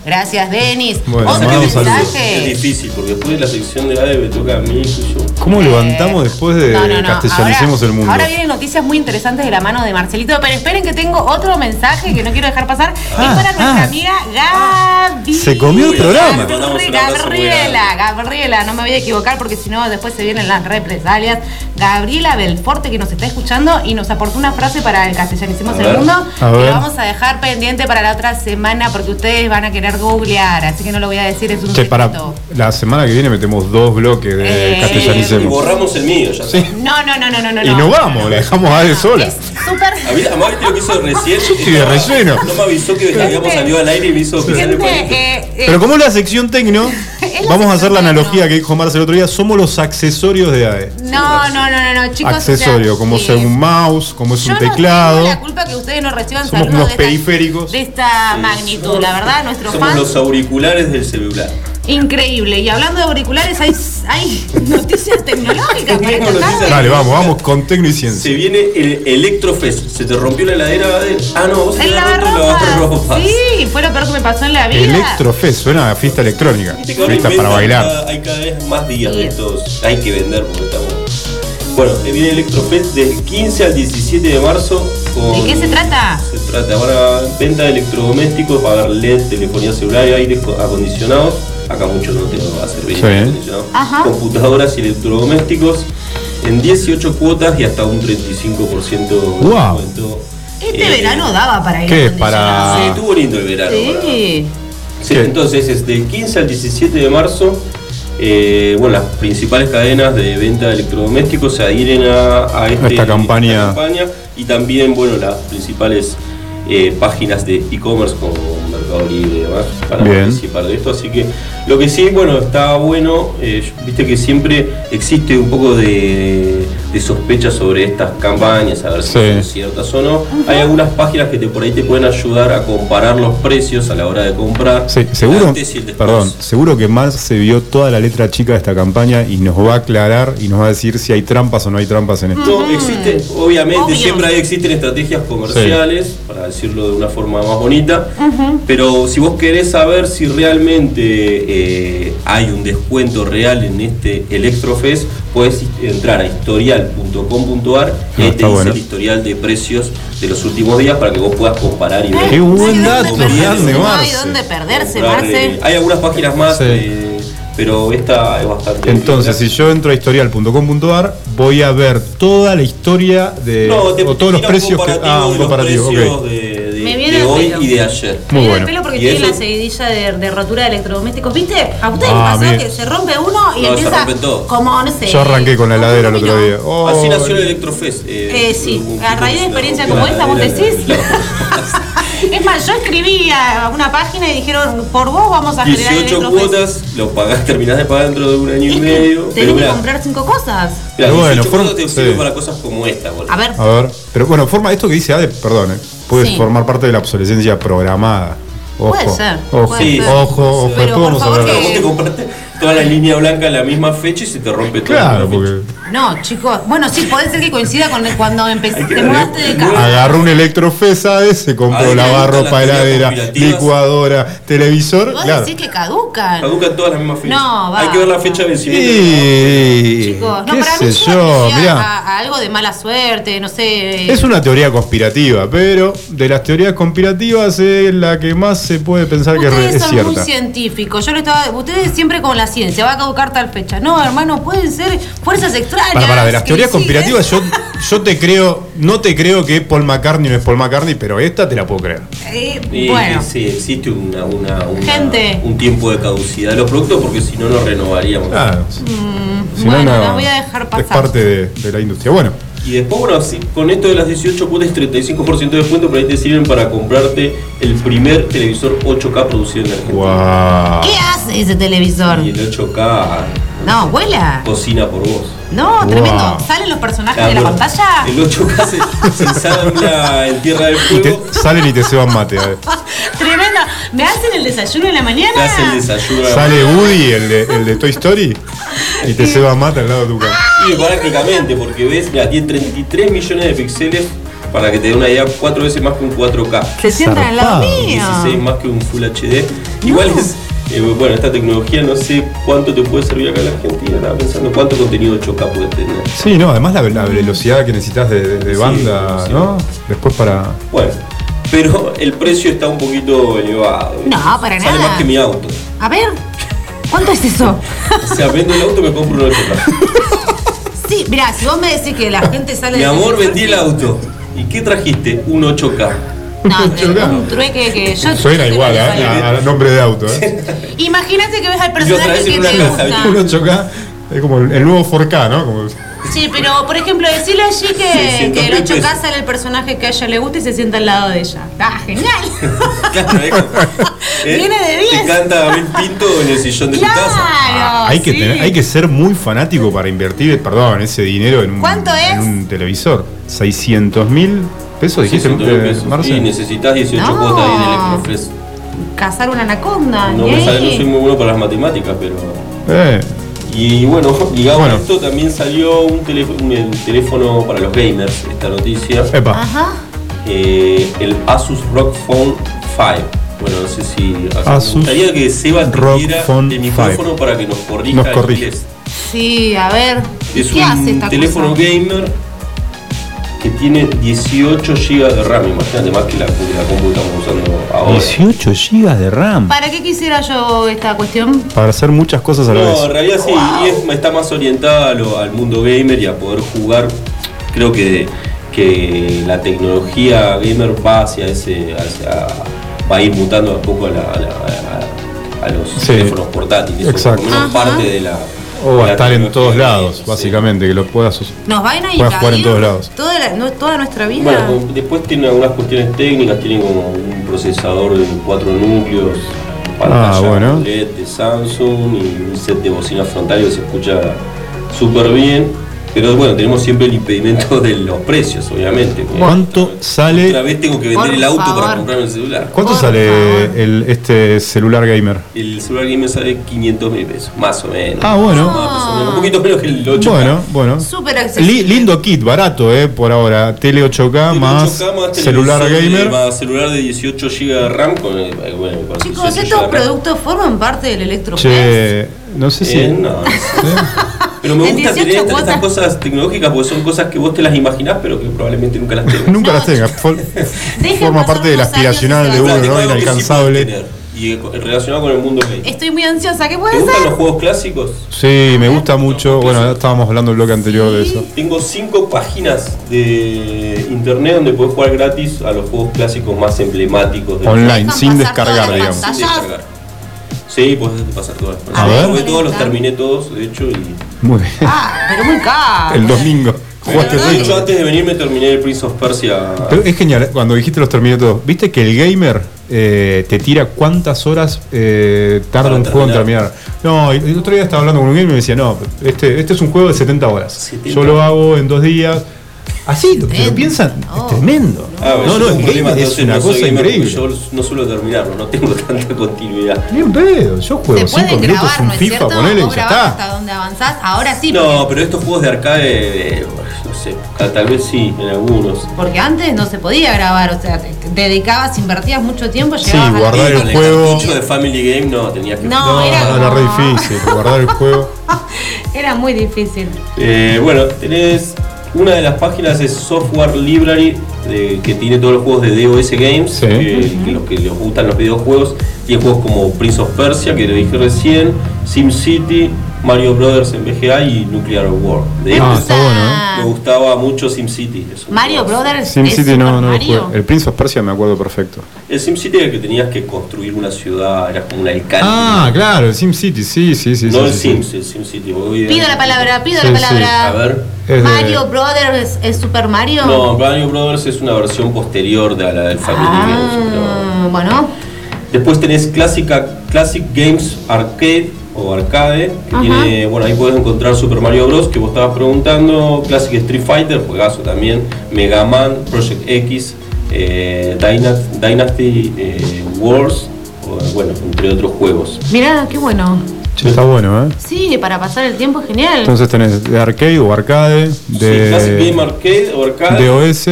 Gracias, Denis. Bueno, Otro saludos. Es mensaje. difícil, porque después de la sección de ADE me toca a mí, yo. ¿cómo levantamos después de No, no, no. castellanicemos ahora, el mundo? Ahora vienen noticias muy interesantes de la mano de Marcelito, pero esperen que tengo otro mensaje que no quiero dejar pasar. es para nuestra ah. amiga Gaby. Se comió el programa. Gabriela, Gabriela, no me voy a equivocar porque si no después se vienen las represalias. Gabriela Belforte que nos está escuchando y nos aportó una frase para el castellanicemos el mundo que lo vamos a dejar pendiente para la otra semana porque ustedes van a querer googlear, así que no lo voy a decir, es un Che, para la semana que viene metemos dos bloques de Eh, Y borramos el mío, ya Sí. No, no, no, no, no, no. Y no vamos, la dejamos a él sola. Es súper A mí, a lo que hizo recién. Yo estoy de relleno. No me avisó que habíamos salido al aire y me hizo pisar el palito. eh, eh, Pero como es la sección tecno, Es la vamos a hacer la analogía que dijo Marce el otro día, somos los accesorios de AE. No, no, no, no, no, chicos. Accesorio, o sea, como ser un mouse, como es yo un no teclado. tengo la culpa que ustedes no reciban Somos saludos unos de esta- periféricos. de esta magnitud, la verdad, nuestros Los auriculares del celular. Increíble. Y hablando de auriculares, hay, hay noticias tecnológicas para esta tarde. Dale, vamos, vamos con Tecno y Ciencia. Se viene el Electrofest. Se te rompió la heladera de. Ah, no, vos El lavarropas. lavarropas. Sí, fue lo peor que me pasó en la vida. Electrofest, suena a fiesta electrónica. Viste que ahora Fiesta para inventan bailar. cada- hay cada vez más días de estos. Hay que vender porque estamos. Bueno, se viene Electrofest del 15 al 17 de marzo. Con, ¿De qué se trata? Se trata ahora venta de electrodomésticos, pagar LED, telefonía celular y aires co- acondicionados. Acá mucho no te va a servir Sí. aire acondicionado. Ajá. Computadoras y electrodomésticos en 18 cuotas y hasta un 35% de Wow. descuento. Este Eh, verano daba para ir ¿Qué? acondicionado. Sí, estuvo lindo el verano. para- Sí. Sí, ¿Qué? entonces es del 15 al 17 de marzo. eh, bueno, las principales cadenas de venta de electrodomésticos se adhieren a, a este- Esta campaña. esta campaña y también bueno las principales eh, páginas de e-commerce como Mercado Libre y demás para Bien. participar de esto. Así que lo que sí, bueno, está bueno, eh, viste que siempre existe un poco de, de sospecha sobre estas campañas, a ver si Sí. son ciertas o no. Hay algunas páginas que te, por ahí te pueden ayudar a comparar los precios a la hora de comprar. Sí, seguro, antes y el después. perdón, seguro que Mars se vio toda la letra chica de esta campaña y nos va a aclarar y nos va a decir si hay trampas o no hay trampas en esto. No, existe, obviamente, Obvio. siempre hay, existen estrategias comerciales, para decirlo de una forma más bonita, pero si vos querés saber si realmente eh, hay un descuento real en este Electrofest, puedes entrar a historial.com.ar y ahí Ah, te está dice bueno. el historial de precios de los últimos días para que vos puedas comparar y ver. Qué buen dato, No hay dónde perderse, comprar, Marce. eh, hay algunas páginas más, Sí. eh, pero esta es bastante. Entonces, si yo entro a historial.com.ar, voy a ver toda la historia de No, te o todos los precios que. comparativo Ah, de un los comparativo, precios ok. de, de- hoy pelo. y de ayer. Muy bueno. el pelo porque Y tiene eso- la seguidilla de, de rotura de electrodomésticos. ¿Viste? ¿A ustedes Ah, les pasó que se rompe uno y No, se empieza como, no sé. Yo arranqué con la heladera el otro día. Oh, Así nació el Electrofest. Eh, sí, un a raíz de experiencia como esta, vos decís. Es más, yo escribí a una página y dijeron, por vos vamos a generar 18 Electrofest. cuotas, lo pagás, terminás de pagar dentro de un año y medio. Tenés Pero que mirá, comprar cinco cosas. mirá, Pero bueno, 18 forma- cuotas te sirven sí. para cosas como esta. boludo. A ver, A ver, pero bueno, forma esto que dice Ade, perdón, eh, puede Sí. formar parte de la obsolescencia programada. Ojo, Puede ser, ojo, puede Sí, ser. ojo, ojo, Pero por vamos a favor que- toda la línea blanca en la misma fecha y se te rompe todo. Claro, porque no, chicos. Bueno, sí, puede ser que coincida con el- cuando empecé, te mudaste de casa. agarró un electrofes Ade, se compró Ahí lavarropa, gustan las teorías heladera, conspirativas. licuadora, televisor, Vos claro. decís que caducan. Caducan todas las mismas fechas. No, va. Hay que ver la fecha de vencimiento. Y Chicos, no, qué para mí sé yo, mirá. a, a algo de mala suerte, no sé. Es una teoría conspirativa, pero de las teorías conspirativas es la que más se puede pensar que Ustedes es son muy cierta. científicos. Yo le estaba. Ustedes siempre con la ciencia, va a caducar tal fecha. No, hermano, pueden ser fuerzas extrañas. Para, para, de las teorías conspirativas yo, yo te creo, no te creo que Paul McCartney no es Paul McCartney, pero esta te la puedo creer. Eh, Y, bueno, Sí, existe una, una- una- Gente. un tiempo de caducidad de los productos porque si no, no renovaríamos. Claro. mm, Si no, bueno, no, la voy a dejar Es pasar. parte de, de la industria. Bueno, Y después, bueno, así, con esto de las 18 cuotas, 35% de descuento, pero ahí te sirven para comprarte el primer televisor 8K producido en Argentina. wow. ¿Qué hace ese televisor? Y el 8K No, vuela. cocina por vos. No, Wow. tremendo. ¿Salen los personajes de la pantalla? El 8K se, se ensambla en Tierra del Y te, Fuego, salen y te ceban mate. a ver. Tremendo. ¿Me hacen el desayuno en la mañana? te hace el desayuno. Sale Woody, el de, el de Toy Story, y te ceba mate al lado de tu cama. Y prácticamente, porque ves, mira, tiene 33 millones de píxeles para que te dé una idea, cuatro veces más que un 4K. Se sientan al lado Zarpado. mío. 16 más que un Full HD. Igual es, eh, bueno, esta tecnología no sé cuánto te puede servir acá en la Argentina. Estaba pensando cuánto contenido 8K puede tener. Sí, no, además la, la velocidad que necesitas de, de- de Sí, banda, sí. ¿no? Después para. Bueno, pero el precio está un poquito elevado. No, para Sale nada. más que mi auto. A ver, ¿cuánto es eso? O sea, vendo el auto me compro un 8K. Sí, mirá, si vos me decís que la gente sale Mi amor, vendí el auto. ¿Y qué trajiste? Un 8K. No, Yo, un trueque que yo. Suena yo igual, ¿eh? A, a nombre de auto, ¿eh? Imagínate que ves al personaje que te gusta. 8K es como el, el nuevo 4K, ¿no? Como- Sí, pero por ejemplo, decirle allí que, 600 que el 8K pesos. sale el personaje que a ella le gusta y se sienta al lado de ella. ¡Ah, genial! Claro, ¿eh? Viene de 10. Te canta Abel Pinto en el sillón de tu casa. ¡Claro! hay, que sí. tener- hay que ser muy fanático para invertir, perdón, ese dinero en un, ¿Cuánto es? en un televisor. 600 mil pesos, dijiste, 600 mil eh, pesos. Marce? Y necesitas 18 No. cuotas ahí de Electrofest. cazar una anaconda. No me sale, no soy muy bueno para las matemáticas, pero. Eh, Y bueno, ligado Bueno. a esto también salió un teléfono, un teléfono para los gamers, esta noticia. epa. Ajá. Eh, el Asus ROG Phone 5. Bueno, no sé si. o sea, Asus me gustaría que Seba tuviera Phone el micrófono para que nos corrija. Nos corrige. inglés. Sí, a ver. ¿y Es ¿Qué hace un esta teléfono cosa? gamer que tiene 18 GB de RAM. Imagínate más que la, que la compu que estamos usando ahora. 18 GB de RAM. ¿Para qué quisiera yo esta cuestión? Para hacer muchas cosas a la No, vez. en realidad sí, y es- está más orientada a lo- al mundo gamer y a poder jugar. Creo que, que la tecnología gamer va hacia ese. hacia- va a ir mutando un poco a, la- a la- a- a los Sí, teléfonos portátiles. exacto. Por lo menos Ajá. parte de la. O a estar en todos lados, sí. básicamente, que lo puedas usar. ¿Nos van a Puedes jugar en todos lados. Toda, la- no- toda nuestra vida? Bueno, como- después tiene algunas cuestiones técnicas, tiene como un procesador de cuatro núcleos, pantalla Ah, bueno. LED de Samsung y un set de bocinas frontales que se escucha súper bien. Pero bueno, tenemos siempre el impedimento de los precios, obviamente. ¿Cuánto Otra sale, vez tengo que vender Por el auto favor. para comprarme el celular. cuánto Por sale el, este celular gamer? El celular gamer sale 500 mil pesos, más o menos. Ah, bueno. Más o menos, Un poquito menos que el 8K. Bueno, bueno. Súper accesible. Li- lindo kit, barato, eh, por ahora. Tele 8K Tiene más 8K más celular de- gamer. Más celular de 18 GB de RAM con, bueno, con Chicos, 18 estos productos forman parte del electrofest. Che, no sé si. Eh, no, no sé. Pero me gusta 18 tener estas, cosas tecnológicas porque son cosas que vos te las imaginás pero que probablemente nunca las tengas. Nunca No, las tenga. For- Dejen forma parte del aspiracional de uno, ¿no? sí Inalcanzable. Y relacionado con el mundo gamer. Estoy muy ansiosa. ¿Qué ¿Te puede gustan ser? los juegos clásicos? Sí, me gusta mucho. Bueno, estábamos hablando en el bloque anterior de eso. Tengo cinco páginas de internet donde puedes jugar gratis a los juegos clásicos más emblemáticos. del Online, sin descargar, digamos. Sin descargar. Sí, puedes pasar todas las A ver. Porque todos los terminé todos, de hecho, y Muy bien. Ah, pero muy caro. El domingo. Jugaste todo. hecho antes de venir me terminé el Prince of Persia. Pero es genial, cuando dijiste los terminé todos. ¿Viste que el gamer eh, te tira cuántas horas eh, tarda un juego en terminar. No, el otro día estaba hablando con un gamer y me decía, no, este, este es un juego de 70 horas. 70. Yo lo hago en dos días. Así, lo, se lo piensan, es tremendo. Ah, no, yo no, problema, es una no cosa increíble. Yo no suelo terminarlo, no tengo tanta continuidad. Ni un pedo, yo juego puede 5 minutos grabar, un ¿no es FIFA, cierto? ponele y ya está. hasta donde avanzás. Ahora sí. No, porque- pero estos juegos de arcade, eh, no sé, tal vez sí, en algunos. Porque antes no se podía grabar, o sea, te dedicabas, invertías mucho tiempo, Sí, llegabas a la guardar el Con el juego. cartucho de Family Game no, tenías que... No, No, era era re difícil, guardar el juego. Era muy difícil. Eh, bueno, tenés una de las páginas es Software Library, de- que tiene todos los juegos de DOS Games, Sí. que los que les gustan los videojuegos. Tiene juegos como Prince of Persia, que lo dije recién, SimCity, Mario Brothers en VGA y Nuclear War. De Ah, está bueno, ¿eh? me gustaba mucho SimCity. Mario. Brothers SimCity no, no lo Mario. jugué. El Prince of Persia me acuerdo perfecto. El SimCity era el que tenías que construir una ciudad, era como un alcalde. Ah, claro, el SimCity, sí, sí, sí. no sí, el sí, Sims, el SimCity. Voy a- Pido la palabra, pido Sí, la sí. palabra. A ver. Es de- Mario Brothers es Super Mario. No, Mario Brothers es una versión posterior de la del Family Games. pero- Ah, bueno. Después tenés Clásica, Classic Games Arcade o Arcade, que Ajá. tiene, bueno, ahí puedes encontrar Super Mario Bros. que vos estabas preguntando, Classic Street Fighter, juegazo también, Mega Man, Project X, eh, Dyna- Dynasty eh, Wars, o, bueno, entre otros juegos. Mirá, qué bueno. Está bueno, ¿eh? Sí, para pasar el tiempo es genial. Entonces tenés de arcade o arcade, Sí, Classic Game de Arcade o Arcade, DOS,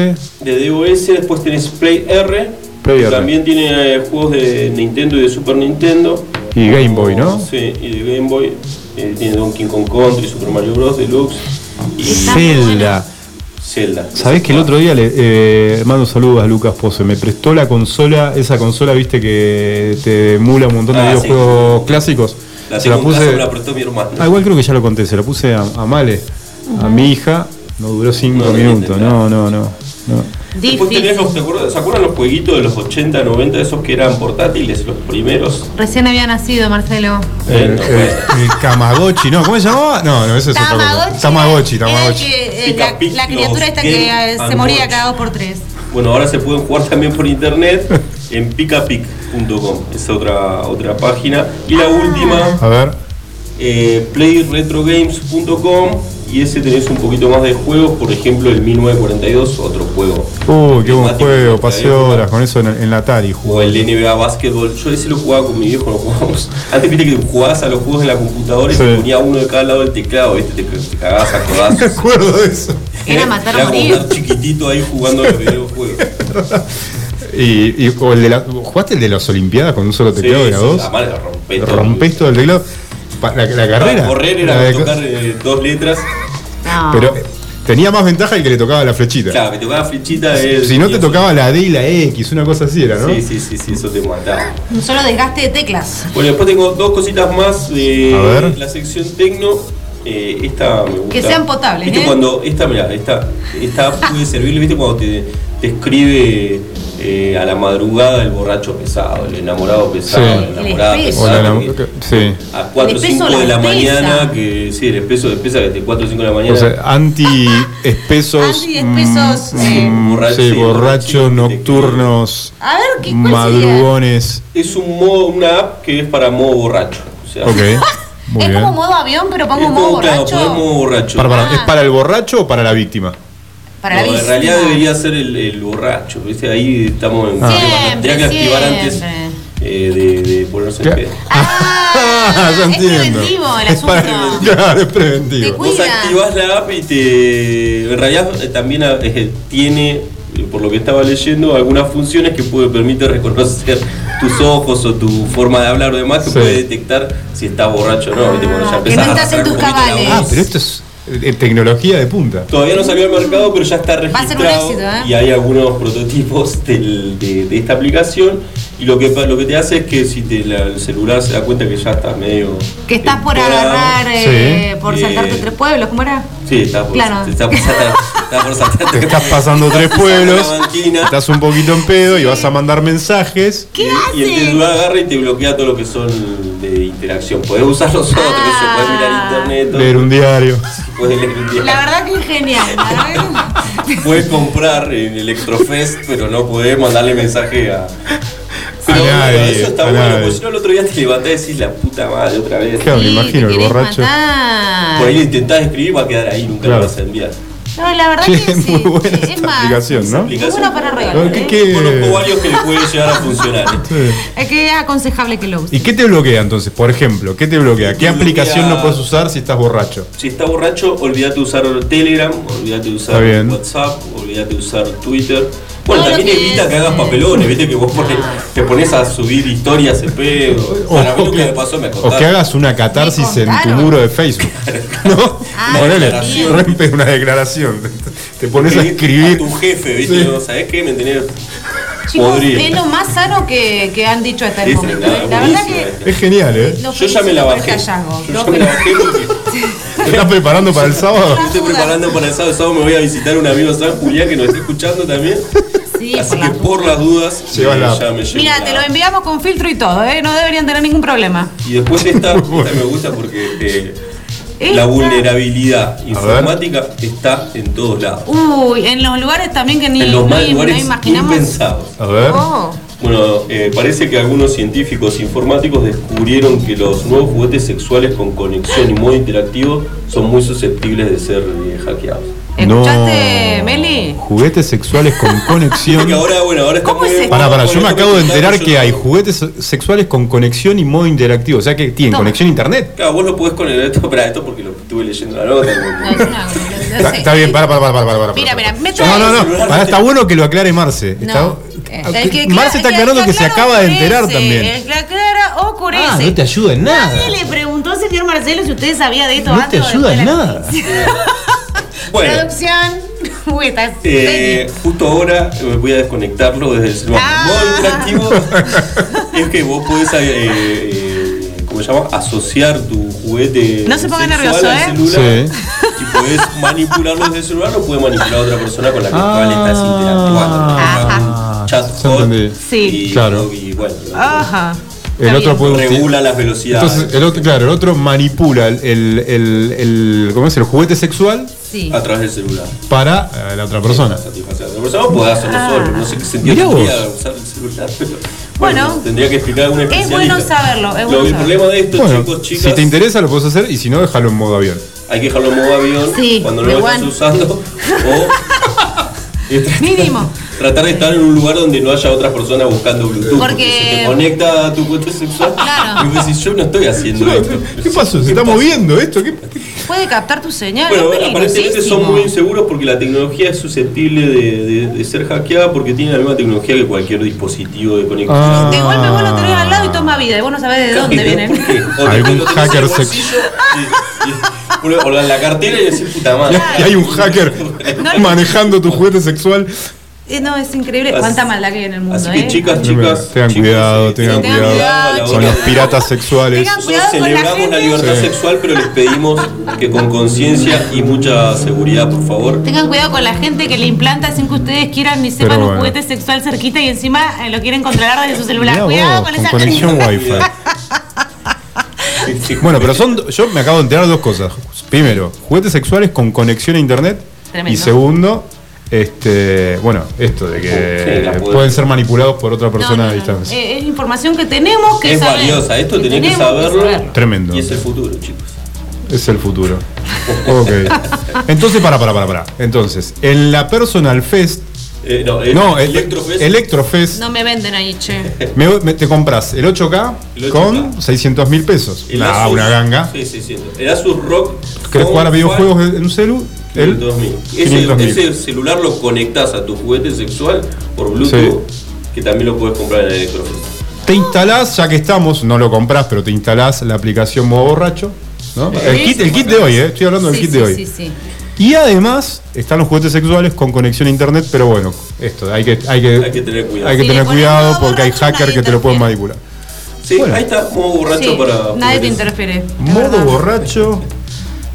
de DOS, después tenés Play R, Play que R. también tiene eh, juegos de Nintendo y de Super Nintendo. Y Game Boy, ¿no? Sí, y de Game Boy. eh, tiene Donkey Kong Country, Super Mario Bros. Deluxe y Zelda. Zelda. ¿Sabés que el otro día le eh, mando saludos a Lucas Pose? Me prestó la consola, esa consola, viste, que te emula un montón de Ah, sí. videojuegos clásicos. La se la puse. me la prestó mi hermano. Ah, igual creo que ya lo conté, se la puse a, a Male, a mi hija. No duró cinco No, minutos. No, no, no. No. Después tenés los, ¿te acuerdas- ¿se acuerdan los jueguitos de los 80, 90, esos que eran portátiles, los primeros? Recién había nacido, Marcelo. El, no, el- el Tamagotchi, ¿no? ¿Cómo se llamaba? No, no, ese es otra cosa. Tamagotchi, Tamagotchi. eh, la, criatura esta que eh, se moría cada dos por tres. Bueno, ahora se pueden jugar también por internet en picapic.com, es otra, otra página. Y la última, A ver. eh, playretrogames.com y ese tenés un poquito más de juegos, por ejemplo el 1942, otro juego. Uy, qué buen juego, de la pasé horas con eso en, en la Atari. O el NBA Basketball, yo ese lo jugaba con mi viejo, lo jugábamos. Antes viste que jugabas a los juegos en la computadora y Sí. te ponía uno de cada lado del teclado, viste, te, te cagabas a Me codazos. acuerdo de eso. Era matar o Era como morir. estar chiquitito ahí jugando a los videojuegos. Y, y- o el de la, ¿Jugaste el de las Olimpiadas con un solo teclado? Sí, ¿Era sí, dos? la madre, rompé todo. Rompés todo el teclado. La, la carrera. Correr la era de- tocar eh, dos letras. No. Pero tenía más ventaja el que le tocaba la flechita. Claro, que tocaba flechita. Si no te tocaba la D y la X, una cosa así era, ¿no? Sí, sí, sí, sí, eso te mataba. Un solo desgaste de teclas. Bueno, después tengo dos cositas más de A ver. la sección tecno. Eh, esta me gusta. Que sean potables, ¿Viste ¿eh? cuando esta, mirá, esta, esta puede servir, ¿viste? Cuando te, te escribe eh, a la madrugada el borracho pesado, el enamorado pesado, Sí. la enamorada El la pesada. enam- que sí. A 4 o El espeso 5 de la la pesa. mañana, que sí, el espeso de pesa que de 4 o 5 de la mañana. O sea, anti-espesos. Anti-espesos, mm, eh, mm, borracho, sí, sí, borrachos, borracho, nocturnos, A ver, ¿qué sería? madrugones. es un modo, una app que es para modo borracho. O sea, Ok, muy es bien. como modo avión, pero pongo es modo como, claro, borracho. poner modo borracho. Para, para, Ah. ¿Es para el borracho o para la víctima? Para la en realidad debería ser el, el borracho, ¿viste? Ahí estamos en Ah. Tendría que activar antes siempre. eh, de, de ponerse ¿Qué? en pedo. Ah, ya es entiendo. preventivo el Es asunto. para- claro, es preventivo. Te Vos activás la app y te. En realidad eh, también eh, tiene, por lo que estaba leyendo, algunas funciones que puede permite reconocer tus ojos o tu forma de hablar o demás, que Sí. puede detectar si estás borracho o no. ¿viste? Cuando ya Ah, que a estás en tus cabales. Ah, voz. pero esto es tecnología de punta. Todavía no salió al mercado, pero ya está Va a ser un registrado éxito, ¿eh? y hay algunos prototipos del- de, de esta aplicación. Y lo que, pa- lo que te hace es que si te la- el celular se da cuenta que ya estás medio. Que estás por agarrar, eh, por Eh, saltarte tres pueblos, ¿cómo era? Sí, por, Claro. está por Te estás pasando tres pueblos, estás un poquito en pedo y vas a mandar mensajes. ¿Qué y, y el celular agarra y te bloquea todo lo que son de interacción. Podés usar los otros, Ah. podés mirar internet, Leer un diario. podés leer un diario. La verdad que es genial. Puedes comprar en Electrofest, pero no podés mandarle mensaje a. Pero A nadie, bueno, eso está bueno, nadie. porque si no el otro día te levantás y decís la puta madre otra vez. Claro, me Sí, imagino el borracho. matar. Por ahí lo intentás escribir va a quedar ahí, nunca Claro. lo vas a enviar. No, la verdad que es sí. muy buena es esta más, aplicación, ¿no? Muy buena para regalar. ¿Qué- ¿eh? qué- Conozco varios que le puede llegar a funcionar. ¿eh? Sí. Es que es aconsejable que lo uses. ¿Y qué te bloquea entonces? Por ejemplo, ¿qué te bloquea? ¿Qué Te aplicación bloquea- no puedes usar si estás borracho? Si estás borracho, olvídate de usar Telegram, olvídate de usar. WhatsApp, olvídate de usar Twitter. Bueno, también evita que hagas papelones, viste que vos pones- te pones a subir historias en pedo. O, Para mí o lo que que, me pasó me o que hagas una catarsis en tu muro de Facebook. ¿No? Ah, Ponele, rompe una declaración. Te pones a Escribir a tu jefe, viste, Sí. ¿no? ¿sabés qué? Me tenés Chicos, podrido. es lo más sano que, que han dicho hasta el Es momento. nada, ¿eh? La verdad que. Es genial, ¿eh? Yo ya me la bajé. Yo ya me la bajé porque ¿Te estás preparando para el sábado? estoy preparando para el sábado. El sábado me voy a visitar a un amigo San Julián que nos está escuchando también. Sí, Así por que las por las dudas, eh, ya me llevo Mira, la- te lo enviamos con filtro y todo, ¿eh? No deberían tener ningún problema. Y después esta, esta me gusta porque eh, Esta- la vulnerabilidad informática está en todos lados. Uy, en los lugares también que ni, en los no, más no lugares imaginamos. impensados. A ver. Oh. Bueno, eh, parece que algunos científicos informáticos descubrieron que los nuevos juguetes sexuales con conexión y modo interactivo son muy susceptibles de ser eh, hackeados. ¿Escuchaste, Meli? Juguetes sexuales con conexión. ahora, bueno, ahora ¿Cómo es para, con yo me acabo de enterar que no- hay juguetes sexuales con conexión y modo interactivo. O sea que tienen Toma. conexión a internet. Claro, vos lo podés con el esto, para esto porque lo estuve leyendo la nota. No, no Está, bien, para, para, para, para, para. Mira, mira, me No, no, no. Pará, está bueno que lo aclare Marce. Está- No. Eh, el que Marce está aclara- aclarando que se acaba de enterar también. El que aclara. Ah, no te ayuda en nada. Nadie le preguntó al señor Marcelo si usted sabía de esto No antes te ayuda en nada. Bueno, Producción. Uy, estás eh, justo ahora eh, voy a desconectarlo desde el celular. Ah. Modo interactivo es que vos podés, eh, eh, ¿cómo se llama? Asociar tu juguete No se ponga sexual nervioso, al ¿eh? celular y podés manipularlo desde el celular o puede manipular a otra persona con la que cual estás interactuando. Ajá. Chat hot. Sí. y, Claro. y bueno, Ajá. El otro puede regula las velocidades. Entonces, el otro, claro, el otro manipula el, el, el, el- ¿cómo es? el juguete sexual Sí. a través del celular. para eh, la otra persona. Satisfacer a otra persona o podés hacerlo Ah. solo. No sé qué sentido Mirá tendría usar el celular, pero Bueno. tendría que explicar algún Es especialista. bueno saberlo, es Lo- bueno el saberlo. problema de esto, Bueno, chicos, chicas, si te interesa lo puedes hacer y si no, déjalo en modo avión. hay que dejarlo en modo avión Sí, cuando no lo estás usando. O tratar- Mínimo. Tratar de estar en un lugar donde no haya otras personas buscando Bluetooth. Porque, Porque- se te conecta a tu cuenta sexual. Claro. Y vos decís, yo no estoy haciendo esto. ¿Qué pasó? ¿Se está moviendo esto? ¿Qué? Puede captar tu señal. Bueno, es aparentemente son muy inseguros porque la tecnología es susceptible de, de- de ser hackeada porque tiene la misma tecnología que cualquier dispositivo de conexión. Ah. De golpe vos lo tenés al lado y toma vida y vos no sabés de dónde ¿Por vienen. qué? O te- Algún en hacker el sex- bolsillo y- y- o la- la cartera y decís puta madre. Y hay un hacker manejando tu juguete sexual. Eh, no, es increíble cuánta maldad que hay en el mundo. Así que ¿eh? chicas, chicas, Tengan chicos, cuidado, sí, tengan sí, cuidado la con los piratas sexuales. Tengan cuidado Nosotros con la celebramos la, gente. libertad Sí. sexual, pero les pedimos que con conciencia y mucha seguridad, por favor. Tengan cuidado con la gente que le implanta sin que ustedes quieran ni sepan un juguete sexual cerquita y encima eh, lo quieren controlar desde su celular. Mirá Cuidado vos, con con esa conexión gente. wifi. Bueno, pero son. Yo me acabo de enterar de dos cosas. Primero, juguetes sexuales con conexión a internet. Tremendo. Y segundo, este, bueno, esto de que Sí, pueden ser manipulados por otra persona No, no, a no, distancia. Eh, es información que tenemos que Es saber. valiosa, esto Que tenés que saberlo. saber. Tremendo. Y es el futuro, chicos. Es el futuro. Ok. Entonces, para, para, para, para. Entonces, en la Personal Fest. Eh, no, el- no, el- Electrofest. Electrofest, No me venden ahí, che. me- me- te compras el 8K, El 8K. con 600 mil pesos. El Nah, Asus- una ganga. Sí, sí, sí. El Asus Rock. ¿Querés jugar a videojuegos en un celu? El 500.000. Ese, 500.000. ese celular lo conectás a tu juguete sexual por Bluetooth, que también lo puedes comprar en Electrofest. Te instalás, ya que estamos, no lo compras, pero te instalás la aplicación modo borracho. ¿no? El, kit, el kit de hoy, ¿eh? estoy hablando del Sí, kit sí, de hoy. sí, sí. Y además están los juguetes sexuales con conexión a internet, pero bueno, esto hay que, hay que, Hay que tener cuidado. hay que Si tener le pones cuidado modo porque hay hackers que te lo pueden manipular. Sí, Bueno. ahí está, modo borracho Sí, para. nadie te interfiere. es Modo verdad. borracho.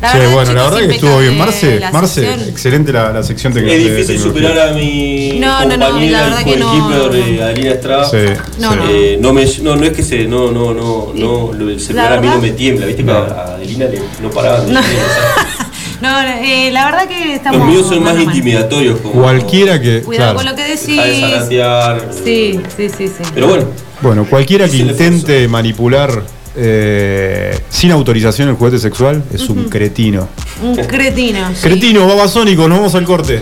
La verdad, bueno, la verdad que estuvo bien. Marce, la Marce, sección. excelente la, la sección Es tecnológica. difícil superar a mi No, no, no, la compañera verdad y que no. coequiper Adelina Estrada. Sí, No, sí. no. Eh, no, me, no, no es que se, no, no, no, no, el celular a mí no me tiembla, viste que a a Adelina le, no paraban de No. sea, No, eh, la verdad que estamos. Los míos son más intimidatorios como Cualquiera que. Cuidado claro. con lo que decís. de. Sí, sí, sí, sí. Pero bueno, Bueno, cualquiera que intente manipular eh, sin autorización el juguete sexual es un cretino. Un cretino. sí. Cretino, babasónico, nos vamos al corte.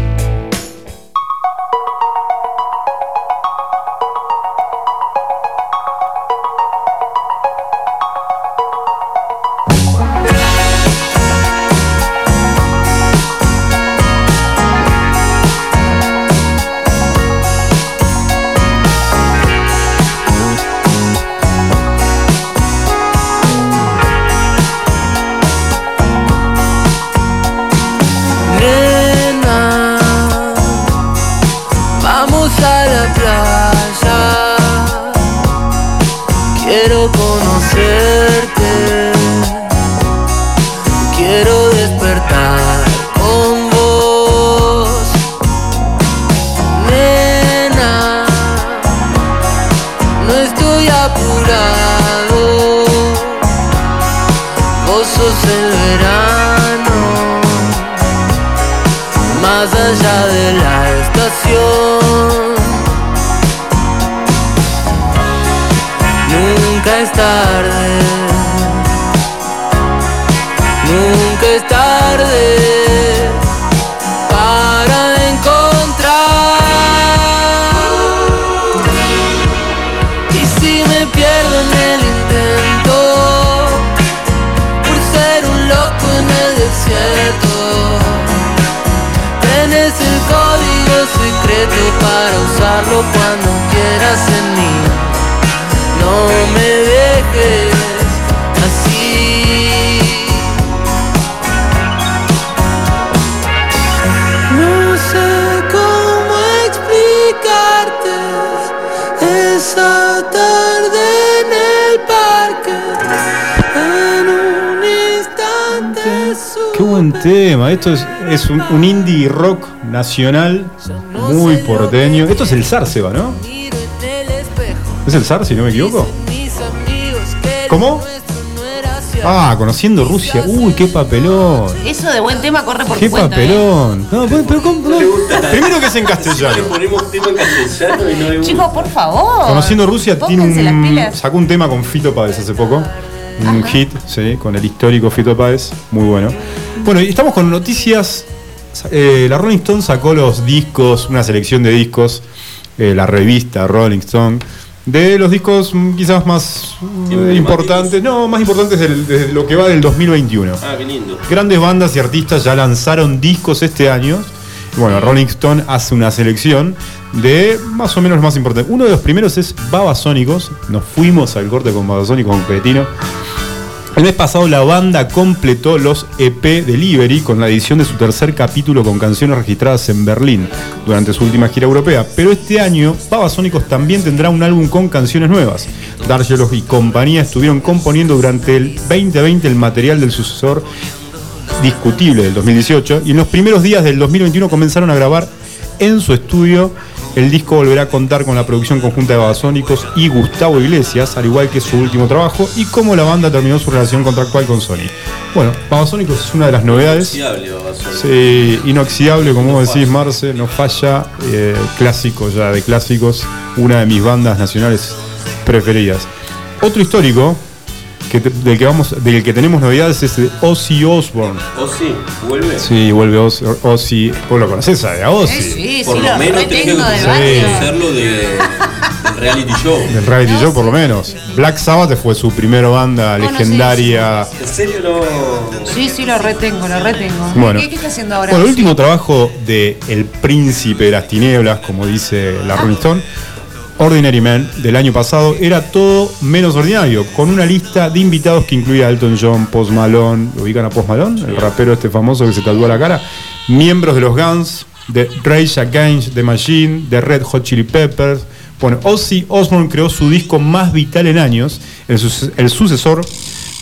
Buen tema. Esto es, es un, un indie rock nacional muy porteño. Esto es el zar, Seba, ¿no? ¿Es el zar, si no me equivoco? ¿Cómo? Ah, conociendo Rusia. Uy, qué papelón. Eso de buen tema corre por Qué tu cuenta. ¿eh? papelón. No, pero, pero ¿cómo? No. Primero que es en castellano. Ponemos tema en castellano y no Chicos, por favor. Conociendo Rusia tiene un, sacó un tema con Fito Páez hace poco. Un hit, sí, con el histórico Fito Páez. Muy bueno. Bueno, y estamos con noticias. Eh, la Rolling Stone sacó los discos, una selección de discos, eh, la revista Rolling Stone, de los discos mm, quizás más mm, importantes, no, más importantes de lo que va del 2021. Ah, qué lindo. Grandes bandas y artistas ya lanzaron discos este año. Bueno, Rolling Stone hace una selección de más o menos los más importantes. Uno de los primeros es Babasónicos. Nos fuimos al corte con Babasónicos con Cretino. El mes pasado la banda completó los EP Delivery con la edición de su tercer capítulo con canciones registradas en Berlín durante su última gira europea. Pero este año Babasónicos también tendrá un álbum con canciones nuevas. D'Angelo y compañía estuvieron componiendo durante el 2020 el material del sucesor discutible del 2018 y en los primeros días del 2021 comenzaron a grabar en su estudio. El disco volverá a contar con la producción conjunta de Babasónicos y Gustavo Iglesias, al igual que su último trabajo, y cómo la banda terminó su relación contractual con Sony. Bueno, Babasónicos es una de las novedades. Inoxidable, Babasónicos. Sí, inoxidable, como vos decís, Marce, no falla. eh, clásico ya de clásicos, una de mis bandas nacionales preferidas. Otro histórico que te- del, que vamos, del que tenemos novedades es de Ozzy Osbourne. ¿O sí? ¿Vuelve? Sí, vuelve Oz- Ozzy. Vos lo conocés a a Ozzy. Sí, Por sí, lo lo menos tenés que retengo del Sí. barrio. conocerlo de, del reality show. Del reality show, por lo menos. Black Sabbath fue su primera banda Bueno, legendaria. ¿En serio no? Sí, sí, lo retengo, lo retengo. Bueno. ¿Qué, qué está haciendo ahora? Bueno, el último trabajo de El Príncipe de las Tinieblas, como dice la Rolling Stone, Ordinary Man, del año pasado, era todo menos ordinario, con una lista de invitados que incluía a Elton John, Post Malone, ¿lo ubican a Post Malone? El rapero este famoso que se tatúa la cara, miembros de los Guns, de Rage Against the Machine, de Red Hot Chili Peppers. Bueno, Ozzy Osbourne creó su disco más vital en años, el, suce- el sucesor,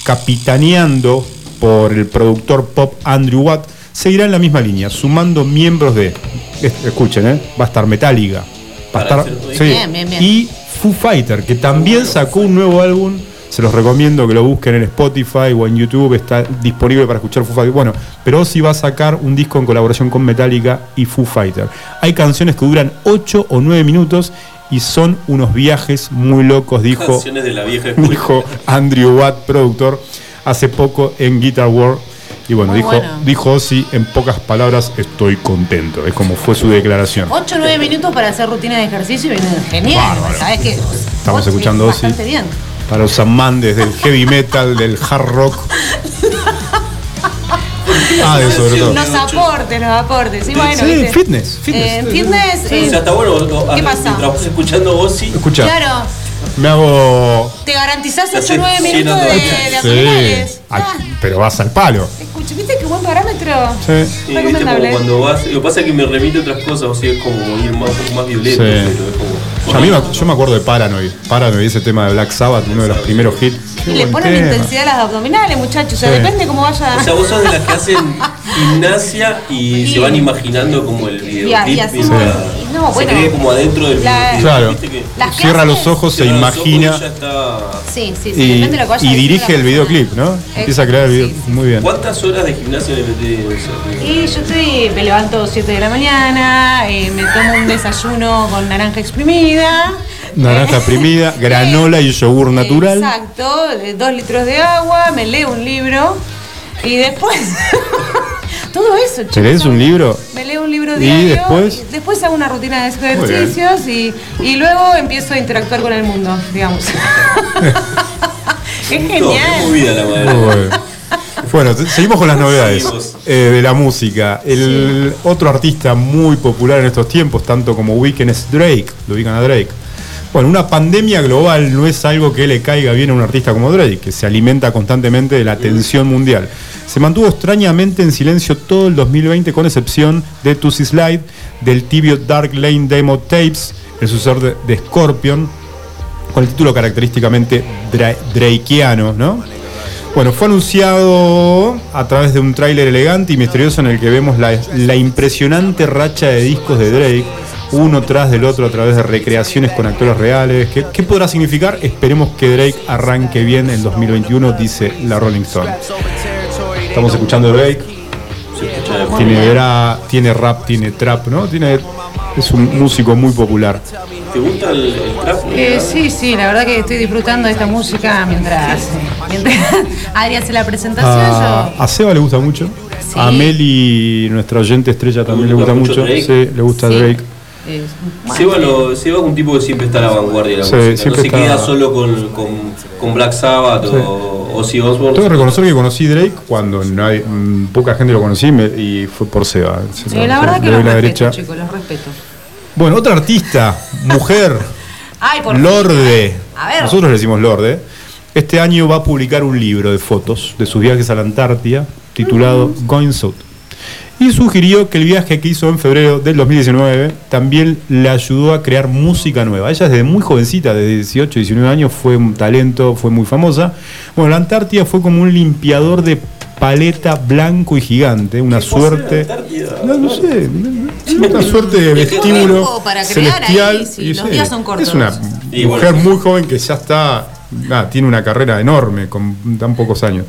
capitaneando por el productor pop Andrew Watt, seguirá en la misma línea, sumando miembros de, es- escuchen, ¿eh? va a estar Metallica, va a Para estar, sí, Bien, bien, bien. y Foo Fighter, que también sacó un nuevo álbum. Se los recomiendo que lo busquen en Spotify o en YouTube, está disponible para escuchar Foo Fighter. Bueno, pero Ozzy va a sacar un disco en colaboración con Metallica y Foo Fighter. Hay canciones que duran 8 o 9 minutos y son unos viajes muy locos, dijo Canciones de la vieja escuela. dijo Andrew Watt, productor, hace poco en Guitar World. Y bueno, Muy dijo, bueno. dijo Ozzy en pocas palabras, estoy contento. Es como fue su declaración. 8 o 9 minutos para hacer rutina de ejercicio y viene genial. ¿Sabes qué? Estamos escuchando Ozzy. Bastante bien. Para los amantes del heavy metal, del hard rock. Ah, de sobre todo. Los aportes, los aportes. Sí, bueno, Sí, ¿viste? fitness, fitness. Eh, fitness. Sí, eh, o sea, está bueno. ¿Qué a- pasa? Mientras vos escuchando Ozzy, Escucha, Claro, me hago. te garantizás Te 8 o 9 haces minutos de, de- Sí, abdominales. Pero vas al palo. ¿Viste qué buen parámetro? Sí. Sí, viste como cuando vas. Lo que pasa es que me remite a otras cosas, o sea, es como ir más, un poco más violento. Sí. pero es como- Yo, a mí me- yo me acuerdo de Paranoid. Paranoid, ese tema de Black Sabbath, uno de los primeros hits. Qué Y le ponen tema. intensidad a las abdominales, muchachos. O sea, Sí. depende cómo vaya. O sea, vos sos de las que hacen gimnasia y se van imaginando como el Y, videoclip. y y No, se bueno. cree como adentro del La- videoclip. Claro. ¿viste que- Las que Cierra los ojos, se ojos imagina y está- Sí, sí, sí. y, depende de lo que vaya y diciendo dirige el videoclip, ¿no? Empieza a crear el video. Muy bien. ¿Cuántas horas de gimnasia le metés? Y yo estoy, me levanto 7 de la mañana, eh, me tomo un desayuno con naranja exprimida. Naranja exprimida, granola y yogur natural. Exacto, dos litros de agua, me leo un libro y después. todo eso, ¿Te lees un libro? Me leo un libro ¿Y diario. después? y después hago una rutina de ejercicios y, y luego empiezo a interactuar con el mundo, digamos. es genial. movida la madre. Muy bueno. Seguimos con las novedades eh, de la música. El otro artista muy popular en estos tiempos, tanto como Weekend, es Drake. Lo ubican a Drake. Bueno, una pandemia global no es algo que le caiga bien a un artista como Drake, que se alimenta constantemente de la atención mundial. Se mantuvo extrañamente en silencio todo el 2020, con excepción de Tusi Slide, del tibio Dark Lane Demo Tapes, el sucesor de, Scorpion, con el título característicamente dra- Drakeano, ¿no? Bueno, fue anunciado a través de un tráiler elegante y misterioso en el que vemos la impresionante racha de discos de Drake, uno tras del otro a través de recreaciones con actores reales. ¿Qué, qué podrá significar? Esperemos que Drake arranque bien en 2021, dice la Rolling Stone. Estamos escuchando a Drake. Tiene, tiene rap, tiene trap, ¿no? Tiene, es un músico muy popular. ¿Te gusta el, el trap? Eh, sí, sí, la verdad que estoy disfrutando de esta música mientras, mientras Adri hace la presentación. A, a Seba le gusta mucho. A Meli, nuestra oyente estrella, también le gusta mucho. Drake? Sí, le gusta Sí. Drake. Eh, Seba, lo- Seba es un tipo que siempre está a la vanguardia de la Sí, música. No se está- queda solo con, con, con Black Sabbath Sí. o Ozzy Osbourne. Tengo que reconocer que conocí Drake cuando nadie- mm, poca gente lo conocía y me- y fue por Seba. eh, la verdad que los respeto, derecha. chicos, los respeto. Bueno, otra artista, mujer, Ay, por fin. Lorde. A ver. Nosotros le decimos Lorde. Este año va a publicar un libro de fotos de sus viajes a la Antártida titulado Going South. Y sugirió que el viaje que hizo en febrero del 2019 también le ayudó a crear música nueva. Ella desde muy jovencita, de 18, 19 años, fue un talento, fue muy famosa. Bueno, la Antártida fue como un limpiador de paleta blanco y gigante, una suerte... No, no sé, una suerte de vestíbulo tiempo para crear celestial. ahí, sí, y los días son cortos. Es una mujer muy joven que ya está, nada, tiene una carrera enorme con tan pocos años.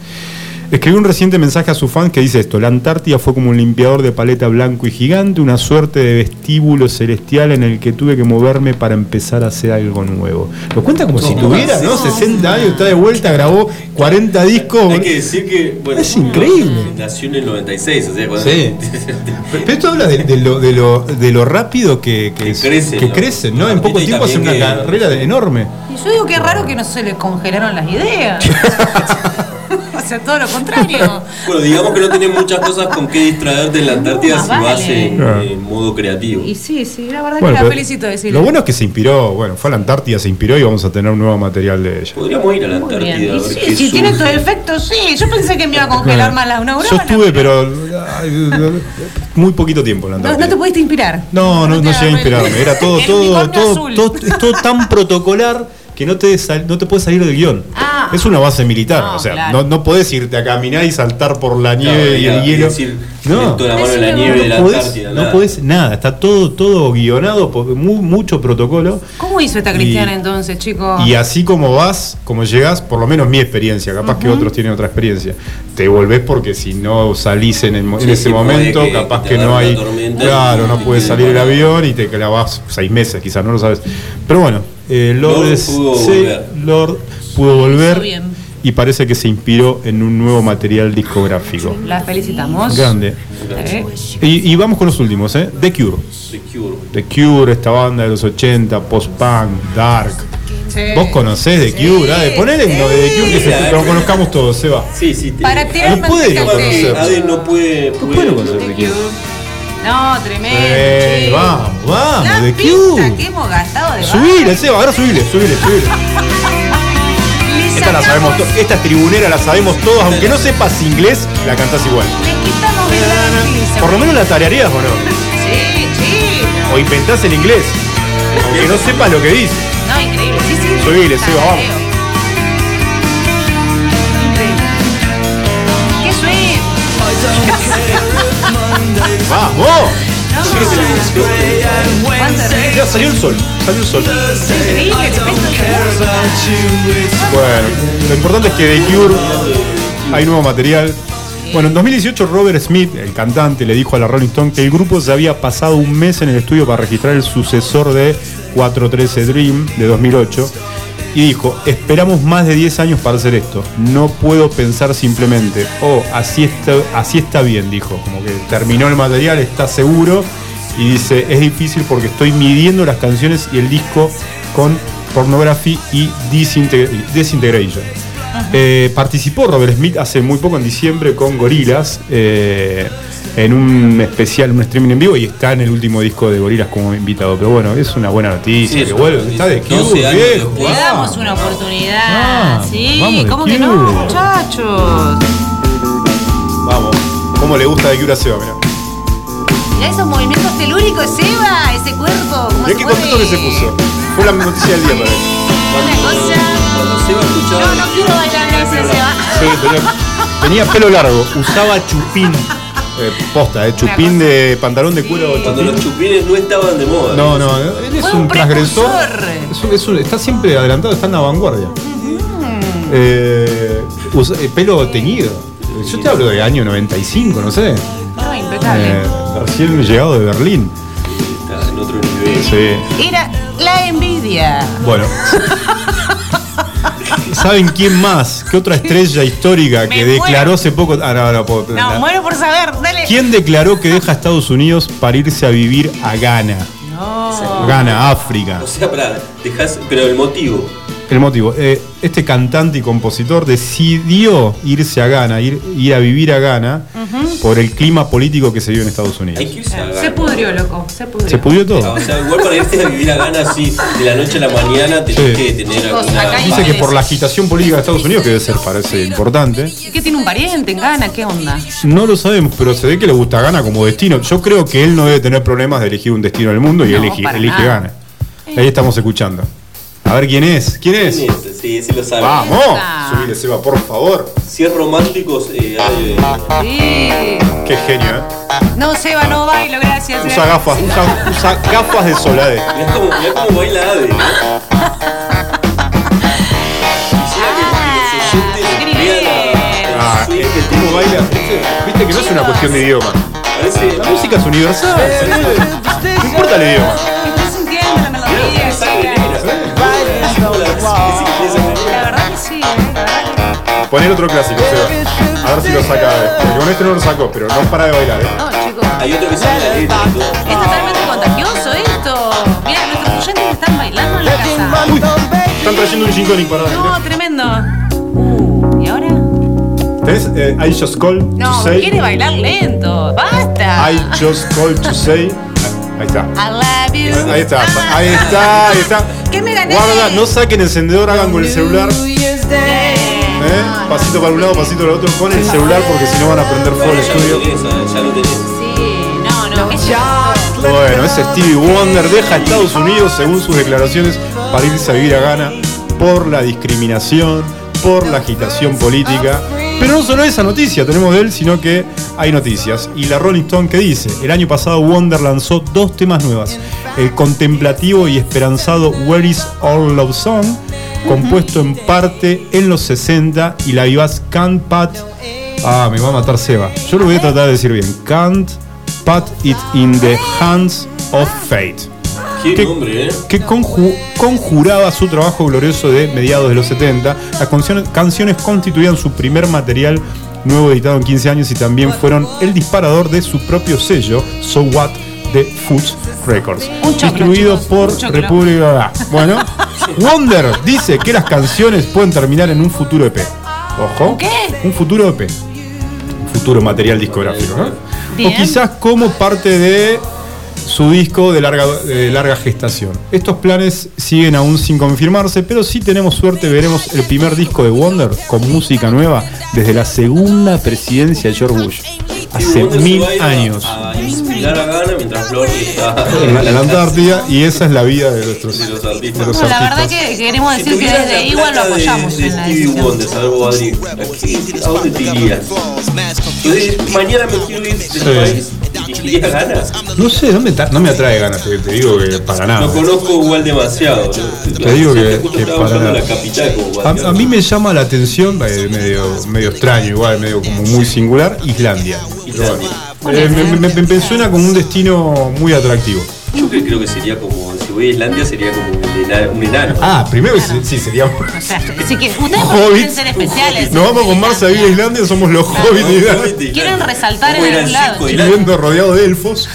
Escribió un reciente mensaje a su fan que dice esto: La Antártida fue como un limpiador de paleta blanco y gigante, una suerte de vestíbulo celestial en el que tuve que moverme para empezar a hacer algo nuevo. Lo cuenta como si tuviera, ¿no? 60 años, está de vuelta, grabó 40 discos. Hay que decir que. Bueno, Es increíble. Nació en el 96, o sea, cuando. Sí. Pero esto habla de, de lo, de, lo, de lo rápido que, que, crecen, que ¿no? crecen, ¿no? En poco tiempo hacen una carrera enorme. Y yo digo que es raro que no se le congelaron las ideas. o sea, todo lo contrario. Bueno, digamos que no tenés muchas cosas con qué distraerte en la Antártida Más si vas vale. en, Claro. en modo creativo. Y sí, sí, la verdad Bueno, que la felicito de decirle. Lo bueno es que se inspiró, bueno, fue a la Antártida, se inspiró y vamos a tener un nuevo material de ella. Podríamos ir a la Muy Antártida a ver sí, qué si tiene todo efecto, sí. Yo pensé que me iba a congelar más las neuronas. Yo estuve, pero muy poquito tiempo en la No, Antártida. no te pudiste inspirar. No, no, no, te llegué a inspirarme. Era todo, todo, todo, todo, es todo tan protocolar que no te, sal- no te puedes salir del guion. Ah. es una base militar, No, o sea, claro. no, no podés irte a caminar y saltar por la nieve y y el hielo. decir, no, la mano en la No nieve de la no podés, Antártida. no nada. podés nada, está todo, todo guionado, mucho protocolo. ¿Cómo hizo esta cristiana Y- entonces, chicos? Y así como vas, como llegás, por lo menos mi experiencia, capaz que otros tienen otra experiencia, te volvés porque si no salís en, el mo- en Sí, ese sí, momento, que- capaz que no hay. tormenta Claro, no puedes salir el parado. avión y te clavas seis meses, quizás, no lo sabes. Pero bueno, eh, Lord, Lord es- pudo sí, volver. Lord pudo volver bien. y parece que se inspiró en un nuevo material discográfico. La felicitamos. Grande. Eh, Y, y vamos con los últimos, ¿eh? The Cure. The Cure. The Cure, esta banda de los 80, post-punk, dark. sí. Vos conocés The Cure, ¿eh? Ponele de The Cure que se, Sí. lo conozcamos todos, se va. Sí, sí. te- Para tirar No puede no conocer. no puede. Puede- conocer The Cure. No, tremendo. Eh, vamos, vamos, La pista Cure. que hemos gastado de Subile, Seba, ahora subile, subile, subile. Le Esta la sabemos esta tribunera la sabemos todos, aunque no sepas inglés, la cantás igual. Le quitamos el Por lo menos la tarareas o no. Sí, chico. O inventás el inglés, aunque no sepas lo que dice. No, increíble. Sí, sí. Subile, Seba, vamos. Increíble. ¡Qué sweet! ¡Vamos! ¿Cuánto re- Ya salió el sol, salió el sol. Bueno, lo importante es que de Cure hay nuevo material. Bueno, en 2018 Robert Smith, el cantante, le dijo a la Rolling Stone que el grupo se había pasado un mes en el estudio para registrar el sucesor de 413 Dream de 2008 y dijo, esperamos más de 10 años para hacer esto. No puedo pensar simplemente, oh, así está, así está bien, dijo. Como que terminó el material, está seguro y dice, es difícil porque estoy midiendo las canciones y el disco con Pornography y Disintegr- Disintegration. Eh, participó Robert Smith hace muy poco, en diciembre, con Gorilas, en un especial, un streaming en vivo, y está en el último disco de Gorilas como invitado. Pero bueno, es una buena noticia, Sí, que vuelve, está de 12 Cure, años viejo. Le damos una oportunidad. Ah, sí, ¿cómo que no, muchachos? Vamos, ¿cómo le gusta de Cure a Seba? Mirá. Mirá esos movimientos telúricos, Seba, ese cuerpo. ¿cómo Mirá qué contento que se puso. Fue la noticia del día para él. Una cosa. Cuando se va a escuchar. Yo no quiero bailar, dice Seba. Sí, tenía, tenía pelo largo, usaba chupín. Eh, posta, eh, chupín de pantalón de cuero. Cuando chupín. los chupines no estaban de moda. No, no, él es un un transgresor. Es un- es un- está siempre adelantado, está en la vanguardia. Eh, usa- eh, pelo teñido. Yo te hablo de año 95, no sé. No, impecable. Eh, recién llegado de Berlín. Está en otro nivel. Sí. Era la envidia. Bueno. ¿Saben quién más? ¿Qué otra estrella histórica que Me declaró muero. hace poco? Ah, no, no, puedo- No, la- muero por saber. Dale. ¿Quién declaró que deja Estados Unidos para irse a vivir a Ghana? No. Ghana, África. O sea, pará, dejás, pero el motivo. El motivo, eh, este cantante y compositor decidió irse a Ghana, ir, ir a vivir a Ghana por el clima político que se dio en Estados Hay Unidos. que Se pudrió, loco. Se pudrió. Se pudrió todo. O sea, igual para irte a vivir a Ghana así, de la noche a la mañana tenés Sí. que tener alguna. Dice que por la agitación política de Estados Unidos, que debe ser, parece importante, ¿Qué tiene un pariente en Ghana? ¿Qué onda? no lo sabemos, pero se ve que le gusta Ghana como destino. Yo creo que él no debe tener problemas de elegir un destino del mundo y No, elige, para elige nada. Ghana. Ahí estamos escuchando. A ver quién es. ¿Quién es? ¿Quién es? Sí, sí lo sabe. Vamos. Esa. Subile, Seba, por favor. Si es románticos, eh, hay- Sí. Qué genio, ¿eh? No, Seba, no bailo, gracias. Usa gafas, usa, usa gafas de solade. Mirá cómo, mirá cómo baila Ade. ¿no? Que- que la- Ah, Ah, eh, eh, ¿Cómo baila? Viste viste que no es una cuestión de idioma. Parece. La música es universal. No importa el idioma. Estás sintiendo la melodía, La verdad que sí, ¿eh? Poner otro clásico, Seba. A ver si lo saca. eh. Porque con este no lo sacó, pero no para de bailar, ¿eh? No, chicos. Hay otro que sabe la letra. Es totalmente contagioso esto. Mira, nuestros oyentes están bailando en la casa. Están trayendo un gin para No, tremendo. Uh, ¿Y ahora? ¿Tenés eh, I just call to No, say? quiere bailar lento. ¡Basta! I just call to say. Ahí está. I love you. Ahí está, ahí está, ahí está. ¿Qué me gané? Guarda, no saquen encendedor, hagan con el celular. ¿eh? Pasito para un lado, pasito para el otro con el celular porque si no van a prender fuego el estudio. tenés, ya lo tenés. Sí, no, no. ¿qué es esto? Bueno, ese Stevie Wonder deja Estados Unidos, según sus declaraciones, para irse a vivir a Ghana por la discriminación, por la agitación política. Pero no solo esa noticia tenemos de él, sino que hay noticias. Y la Rolling Stone que dice, el año pasado Wonder lanzó dos temas nuevas. El contemplativo y esperanzado Where is All Love Song, compuesto en parte en los 60, y la vivaz Can't Pat... Ah, me va a matar Seba. Yo lo voy a tratar de decir bien. Can't Put It in the Hands of Fate. Qué ¿Qué- nombre, ¿eh? que conju- conjuraba su trabajo glorioso de mediados de los 70. Las canciones, canciones constituían su primer material nuevo editado en 15 años y también fueron el disparador de su propio sello, So What, de Foot Records. Choclo, distribuido chicos, por. República. Bueno, Wonder dice que las canciones pueden terminar en un futuro EP. Ojo. ¿Qué? Un futuro EP. Un futuro material discográfico, ¿no? O quizás como parte de su disco de larga, gestación. Estos planes siguen aún sin confirmarse, pero si tenemos suerte veremos el primer disco de Wonder con música nueva desde la segunda presidencia de George Bush. Hace mil años. A inspirar a Ghana mientras Flor está En la, la Antártida y esa es la vida de nuestros de los artistas. de los No, la verdad que queremos Si decir que tuvieras desde la igual lo plata de- apoyamos de en la Stevie. Wonder, salvo Adri, ¿a, qué- a dónde te irías? Mañana me quiero ir del Sí. país y iría a Ghana. No sé, no me, no me atrae ganas, te, te digo que para nada. Lo conozco igual demasiado. ¿no? Te digo que- que para nada. la capital como A, a mí me llama la atención, eh, medio, medio extraño, igual, medio como muy singular, Islandia. Eh, me, me- me- me suena como un destino muy atractivo. Yo creo que sería como, si voy a Islandia sería como un enano. Un. Ah, primero que sí, sí, sería. O sea, así que ustedes Hobbits. pueden ser especiales. Nos vamos con Marcia a vivir a Islandia, somos los hobbits de Islandia. Quieren resaltar en ¿Cómo era algún el lado. Viviendo rodeado de elfos,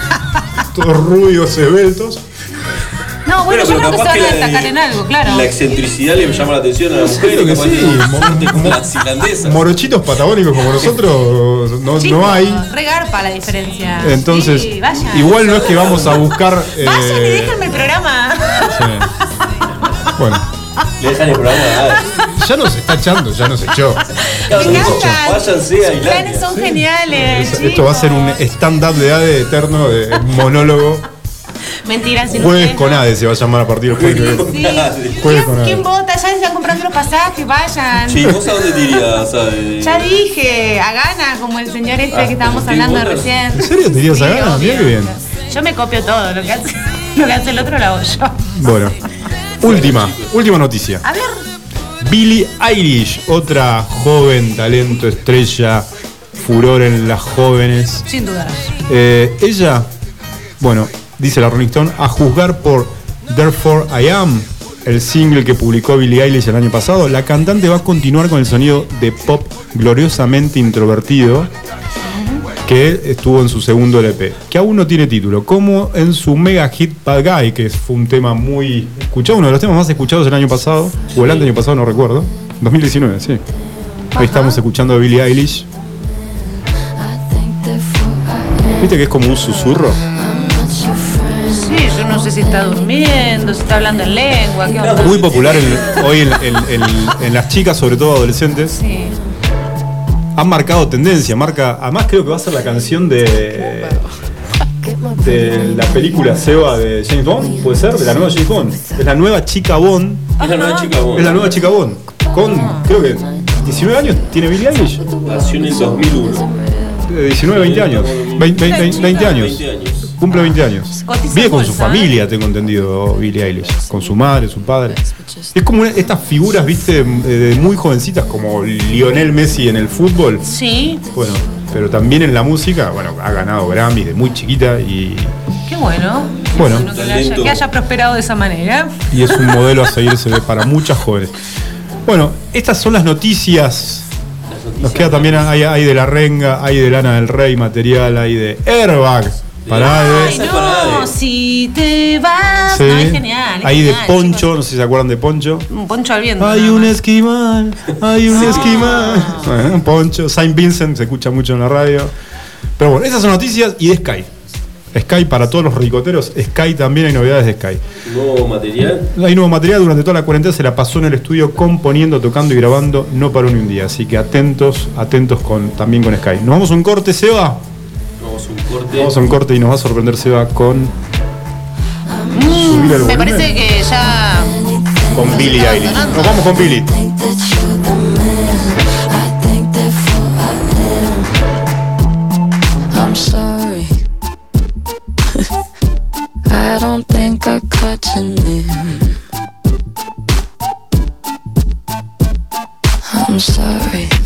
todos rubios, esbeltos. No, bueno, yo creo que se van a la- destacar en algo, claro. La excentricidad le llama la atención a la mujer. Creo que sí, que- mo- mo- las irlandesas. Morochitos patagónicos como nosotros no, Chicos, no hay. Regarpa la diferencia. Entonces, Sí, igual no es que vamos a buscar. eh, Vayan y déjenme el programa. sí. Bueno, Le dejan el programa a ya nos está echando, ya nos echó. Me encantan. Váyanse a Sus planes son geniales. Esto va a ser un stand-up de ADE eterno, de monólogo. Mentira, si no Jueves con. ADE se va a llamar a partir del jueves. Sí. Jueves con ¿Quién, ADE. quién vota? Ya están comprando los pasajes, vayan. Che, ¿vos a dónde te irías? A- Ya dije, a Gana, como el señor este Ah, que estábamos Steve hablando recién. ¿En serio te irías a Sí? Mirá obvio. qué bien. Yo me copio todo, lo que hace, lo que hace el otro lo hago yo. Bueno, última, última noticia. A ver, Billie Eilish, otra joven talento, estrella, furor en las jóvenes. sin dudas. Eh, ella, bueno, dice la Rolling Stone, a juzgar por Therefore I Am, el single que publicó Billie Eilish el año pasado, la cantante va a continuar con el sonido de pop gloriosamente introvertido que estuvo en su segundo LP, que aún no tiene título, como en su mega hit Bad Guy, que fue un tema muy escuchado, uno de los temas más escuchados el año pasado, o el año pasado, no recuerdo, 2019, sí. Ahí estamos escuchando a Billie Eilish. ¿Viste que es como un susurro? No sé si está durmiendo, si está hablando en lengua, qué onda. Muy popular hoy en, en- en- en las chicas, sobre todo adolescentes. Sí. Han marcado tendencia, marca. Además creo que va a ser la canción de. de la película Seba de James Bond, puede ser, de la nueva James Bond. Es la nueva chica Bond. Es la nueva chica. Es la nueva chica Bond. Con, creo que 19 años tiene Billie Eilish. Nació en el 2001. De 19, 20 años. 20, 20, 20 años. 20 años. Cumple 20 años. Vive con su familia, tengo entendido, Billie Eilish. Con su madre, su padre. Es como una- estas figuras, viste, de muy jovencitas, como Lionel Messi en el fútbol. Sí, Bueno, pero también en la música, bueno, ha ganado Grammy de muy chiquita y, qué bueno. Qué Bueno. que, haya, que haya prosperado de esa manera. y es un modelo a seguir se ve para muchas jóvenes. Bueno, estas son las noticias. Nos queda también, hay, hay de la renga, hay de Lana del Rey material, hay de Airbag. Para Ay, no, si te vas. Sí. No, es genial. es Hay de Poncho, no sé si se acuerdan de Poncho. Un poncho al viento. Hay un esquimal, hay un esquimal. Bueno, Poncho, Saint Vincent se escucha mucho en la radio. Pero bueno, esas son noticias y de Sky. Sky para todos los ricoteros. Sky también hay novedades de Sky. Nuevo material. Hay nuevo material, durante toda la cuarentena se la pasó en el estudio componiendo, tocando y grabando, no paró ni un día. Así que atentos, atentos con, también con Sky. Nos vamos a un corte, Seba. Vamos a un corte. Vamos a un corte y nos va a sorprender Seba con. subir el Me parece que ya. Con Billy Eilish. Nos vamos con Billy. I'm sorry. I don't think I caught your name. I'm sorry.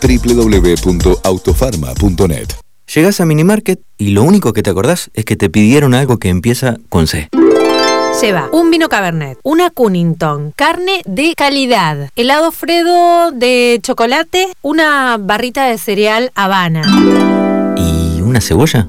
www.autofarma.net. Llegás a Minimarket y lo único que te acordás es que te pidieron algo que empieza con C. Lleva un vino Cabernet, una Cunnington, carne de calidad, helado Fredo de chocolate, una barrita de cereal Habana. ¿Y una cebolla?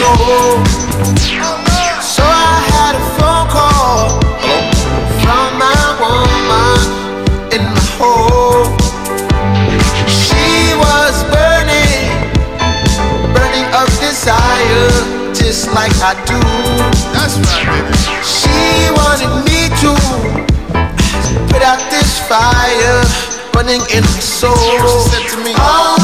Soul. So I had a phone call from my woman in my home. She was burning, burning of desire, just like I do. That's right, baby. She wanted me to put out this fire burning in my soul. Only you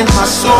in my soul.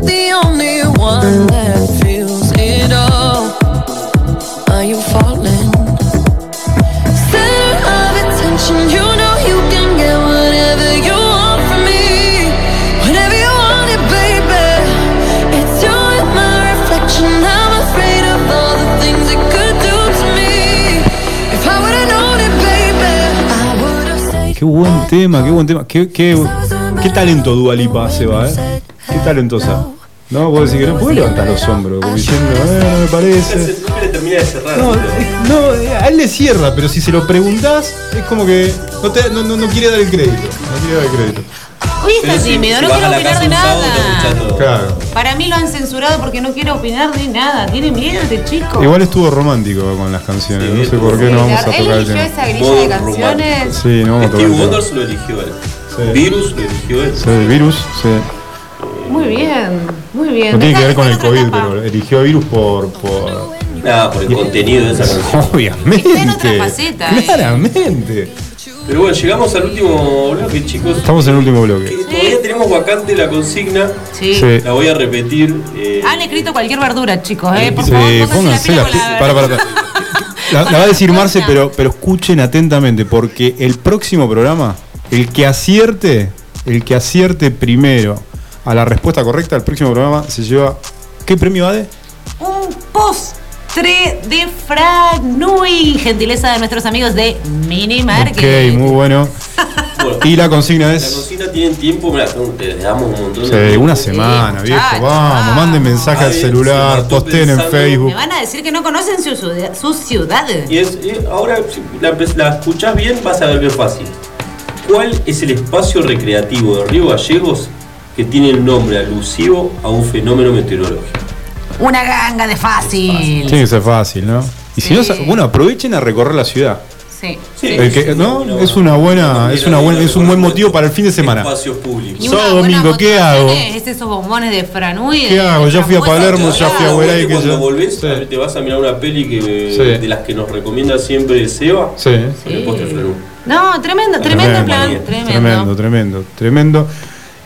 Qué buen tema, qué buen tema. Qué, qué, qué talento Dualipa Seba, ¿eh? Qué talentosa. No, vos decís que no puede levantar los hombros, como diciendo, eh, no me parece. Nunca le termina de cerrar. No, eh, no, eh, a él le cierra, pero si se lo preguntás, es como que no, te- no, no- no quiere dar el crédito. No quiere dar el crédito. Hoy está tímido, no quiero opinar de nada. Claro. Para mí lo han censurado porque no quiere opinar de nada. Tiene miedo este chico. Igual estuvo romántico con las canciones, no sé por qué no vamos a Él tocar el eligió esa grilla de canciones. Sí, no vamos a tocar Steve el tema. Wonder se lo eligió él. Virus lo eligió él. Sí, el virus, sí. Muy bien, muy bien. No tiene que ver con el COVID, etapa. pero eligió virus por. por Nada, por el contenido de esa canción. Obviamente. Está en otra faceta, eh. Pero bueno, llegamos al último bloque, chicos. Estamos en el último bloque. Todavía tenemos vacante la consigna. Sí. Sí. La voy a repetir. eh, Han escrito cualquier verdura, chicos, eh. Por Sí, favor, pónganse la. con la Para, para, para. La, la va a decir Marce, pero, pero escuchen atentamente, porque el próximo programa, el que acierte, el que acierte primero a la respuesta correcta, el próximo programa se lleva. ¿Qué premio va de? Un postre de Franui. Gentileza de nuestros amigos de Mini Market. Ok, muy bueno. bueno, Y la consigna la es. consigna tienen tiempo, te damos un montón Sí, de tiempo. una semana, viejo. muchachos, Vamos, manden mensaje al celular, sí, posteen en. Facebook. Me van a decir que no conocen su. Su ciudad. Y es, eh, ahora, si la, empe- la escuchás bien, vas a ver que es fácil. ¿Cuál es el espacio recreativo de Río Gallegos que tiene el nombre alusivo a un fenómeno meteorológico? Una ganga de fácil. Tiene que ser fácil, ¿no? Y si no, bueno, aprovechen a recorrer la ciudad. Sí. El que- ¿no? Es una buena, es una buena, es un buen motivo para el fin de semana. Espacios públicos. Sábado, domingo, ¿qué hago? Es esos bombones de Franui. ¿Qué hago? Ya fui a Palermo, ya fui a Hueray, que Cuando volvés, Sí. te vas a mirar una peli que, Sí. de las que nos recomienda siempre Seba. Sí. el. No, tremendo, tremendo plan. Tremendo. Tremendo, tremendo, tremendo.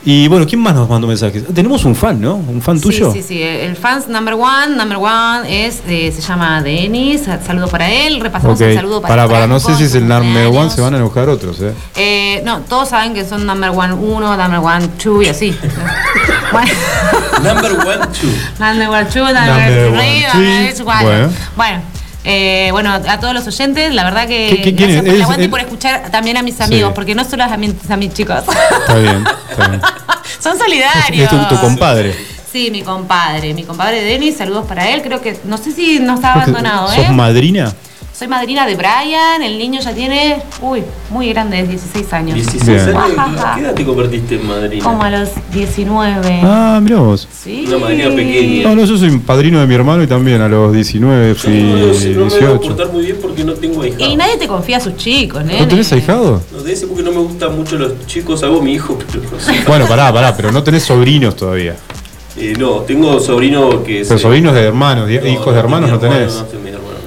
Y bueno, ¿quién más nos mandó mensajes? Tenemos un fan, ¿no? ¿Un fan tuyo? Sí, sí, sí. El fans number one, number one es, eh, se llama Denis. Saludo para él. Repasamos el saludo para para, para, no sé si es el number one, se van a enojar otros, ¿eh? Eh, no, todos saben que son number one uno, number one two y así. bueno, Number one, two. number one two, number, Number three, one, number. Bueno. Bueno. Eh, bueno, a todos los oyentes, la verdad que ¿Qué- gracias por el aguante y por escuchar también a mis amigos, Sí. porque no solo a mis, a mis chicos, Está bien, está bien. son solidarios. Es tu, tu compadre. Sí, mi compadre, mi compadre Denis, saludos para él. Creo que, no sé si no está abandonado, ¿Sos ¿eh? madrina? Soy madrina de Brian, el niño ya tiene, uy, muy grande, es 16 años. 16 Bien. años. ¿Qué edad te convertiste en madrina? Como a los 19. Ah, mirá vos. Sí. Una madrina pequeña. No, no, yo soy padrino de mi hermano y también a los 19 fui Yo no, no, no me voy a 18. muy bien porque no tengo ahijado. Y nadie te confía a sus chicos, ¿eh? ¿No tenés ahijado? No, de ese porque no me gustan mucho los chicos, hago mi hijo, pero no sé. Bueno, pará, pará, pero no tenés sobrinos todavía. Eh, no, tengo sobrino que. Pero sobrinos de hermanos, de- no, hijos de hermanos no tenés.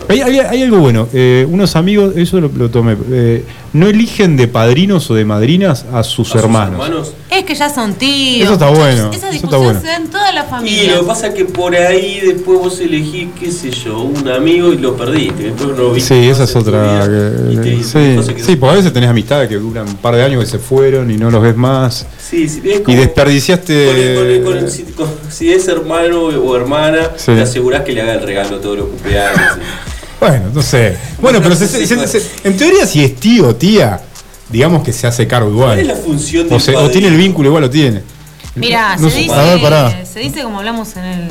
Hay, hay- hay algo bueno. eh, unos amigos, eso lo, lo tomé. eh, no eligen de padrinos o de madrinas a sus hermanos. Es que ya son tíos. Eso está bueno, Esas eso está bueno. se dan en toda la Y familia. lo que pasa es que por ahí después vos elegís, qué sé yo, un amigo y lo perdiste. Después no lo viste Sí, esa es otra. vida. que- Y te- sí, sí, porque a veces tenés amistades que duran un par de años que se fueron y no los ves más. Sí, sí, es Y como- desperdiciaste. Con el- con el- con el- si, con- si es hermano o hermana, Sí. te asegurás que le haga el regalo todos los cumpleaños. Bueno, no sé. Bueno, pero se- se- se- se- en teoría, si es tío o tía, digamos que se hace cargo igual. ¿Cuál es la función o, del o tiene el vínculo, igual lo tiene. Mira, No se, dice, a ver, pará. se dice, como hablamos en el,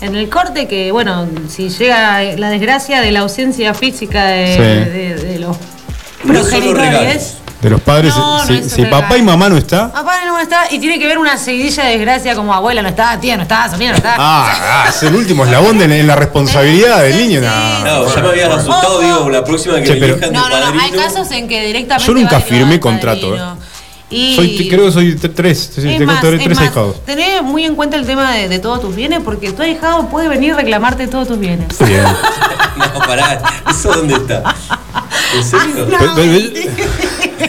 en el corte, que bueno, si llega la desgracia de la ausencia física de, Sí. de- de son los progenitores. De los padres, No, no si, es si papá y mamá no está. Papá no está y tiene que ver una seguidilla de desgracia como abuela no está, tía no está, sobrina no está. Ah, ah, es el último eslabón de, en la responsabilidad del niño. No, No, ya me habías asustado, digo, la próxima que Che, me pero- No, no, no, hay casos en que directamente. Yo nunca firmé contrato. eh. Y Soy, creo que soy tres. sí, es tengo más, tres, es tres más, ahijados. Tené muy en cuenta el tema de, de todos tus bienes, porque tu ahijado puede venir a reclamarte todos tus bienes. Bien. No, pará, ¿eso dónde está? ¿En serio? No,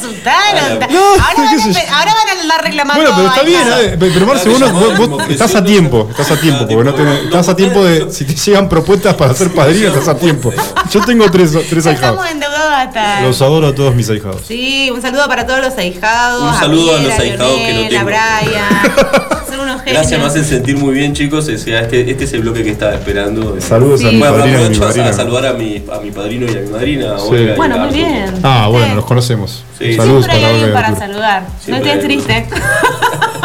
se asustaron. No, ahora, van a, empe- ahora van a andar reclamando. Bueno, pero está bien. ¿eh? pero Marce, vos, no- vos- vos estás a tiempo, estás a tiempo, porque no tenés- estás a tiempo de, si te llegan propuestas para ser padrino, estás a tiempo. Yo tengo tres, tres Ya ahijados. estamos endeudados hasta. Los adoro a todos mis ahijados. Sí, un saludo para todos los ahijados. Un saludo a los ahijados que no A Brian. Son unos genios. Gracias, me hacen sentir muy bien, chicos. O sea, este, este es el bloque que estaba esperando. Saludos a mi Bueno, padrino y a mi aprovecho a- madrina. a saludar a mi, a mi padrino y a mi madrina. a Sí. Olga y Bueno, a muy Arturo. bien. Ah, bueno, los conocemos. Sí. Saludos Siempre hay alguien para saludar. Siempre no estés triste.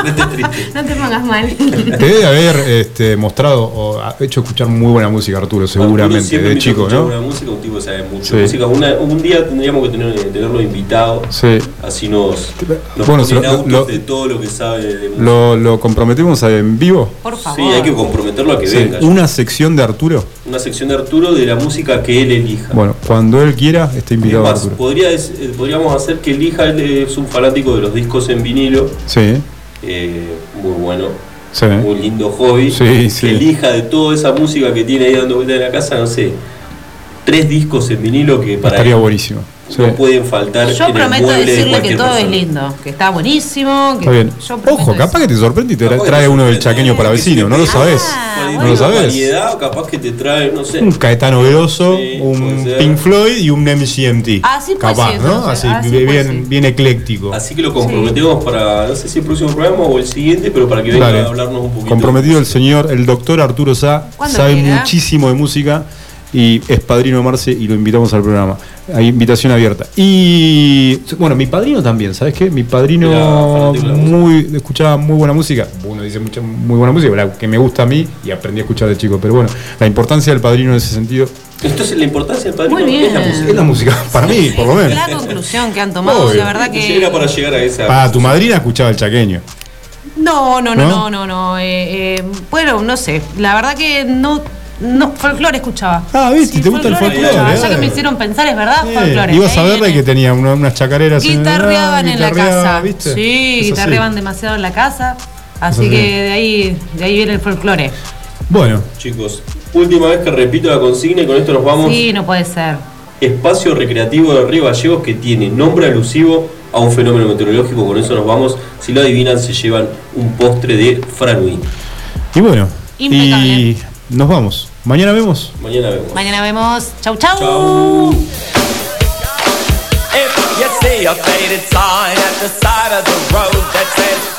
No estés triste. no te pongas mal. Te debe haber este, mostrado o ha hecho escuchar muy buena música, Arturo, Arturo seguramente, siempre de chico, ¿no? buena música, un tipo que sabe mucho Sí. de música. Una- un día tendríamos que tener, tenerlo invitado. Sí. Así nos, nos Bueno, lo- autos lo- de todo lo que sabe de música. ¿Lo, lo comprometemos en vivo? Por favor. Sí, hay que comprometerlo a que Sí, venga. Una sección de Arturo. Una sección de Arturo de la música que él elija. Bueno, cuando él quiera, está Es invitado Arturo. podría, eh, podríamos hacer que elija, él es un fanático de los discos en vinilo, Sí, eh, muy bueno, sí. muy lindo hobby. Sí, sí. Que elija de toda esa música que tiene ahí dando vuelta en la casa, no sé, tres discos en vinilo que para Estaría él buenísimo. Sí. no pueden faltar Yo en el prometo de decirle que cualquier todo es persona. lindo, que está buenísimo. Que Está bien. Yo Ojo, capaz que te sorprende y te Capaz que trae te uno del chaqueño para Que vecino, no lo sabes. Ahí No lo sabes. variedad, capaz que te trae, no sé. Un Caetano Veloso, Sí, un. Pink Floyd y un MCMT. Así Capaz, ser, ¿no? Así, así bien, bien, ecléctico. Así que lo comprometemos para, no sé si el próximo programa o el siguiente, pero para que venga Dale. a hablarnos un poquito. Comprometido el señor, el doctor Arturo Sá, sabe quiera. muchísimo de música y es padrino de Marce y lo invitamos al programa. Hay invitación abierta. Y bueno, mi padrino también, ¿sabes qué? Mi padrino muy escuchaba muy buena música. Uno dice mucha, muy buena música, la que me gusta a mí y aprendí a escuchar de chico. Pero bueno, la importancia del padrino en ese sentido Entonces la importancia del padrino Muy es la música. es la música, para mí, por lo menos. La conclusión que han tomado, Obvio. la verdad que. era para llegar a esa. Ah, tu madrina escuchaba el chaqueño. No, no, no, ¿No? no, no, no. eh, eh, bueno, no sé. La verdad que no. No, folclore escuchaba. Ah, viste, Sí, te gusta el folclore. Ya eh. que me hicieron pensar, es verdad, folclore. Ibas a viene. que tenía una- unas chacareras Guitarreaban en la casa. ¿viste? Sí, guitarreaban demasiado en la casa. Así así. que de ahí, de ahí viene el folclore. Bueno, Chicos, última vez que repito la consigna y con esto nos vamos. Sí, no puede ser. Espacio recreativo de Río Gallegos que tiene nombre alusivo a un fenómeno meteorológico. Con eso nos vamos. Si lo adivinan, se llevan un postre de Franui. y bueno. Impecable. Y nos vamos. Mañana vemos. Mañana vemos. Mañana vemos. Chau, chau. Chau. If you see a faded sign at the side of the road that says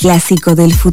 clásico del futuro.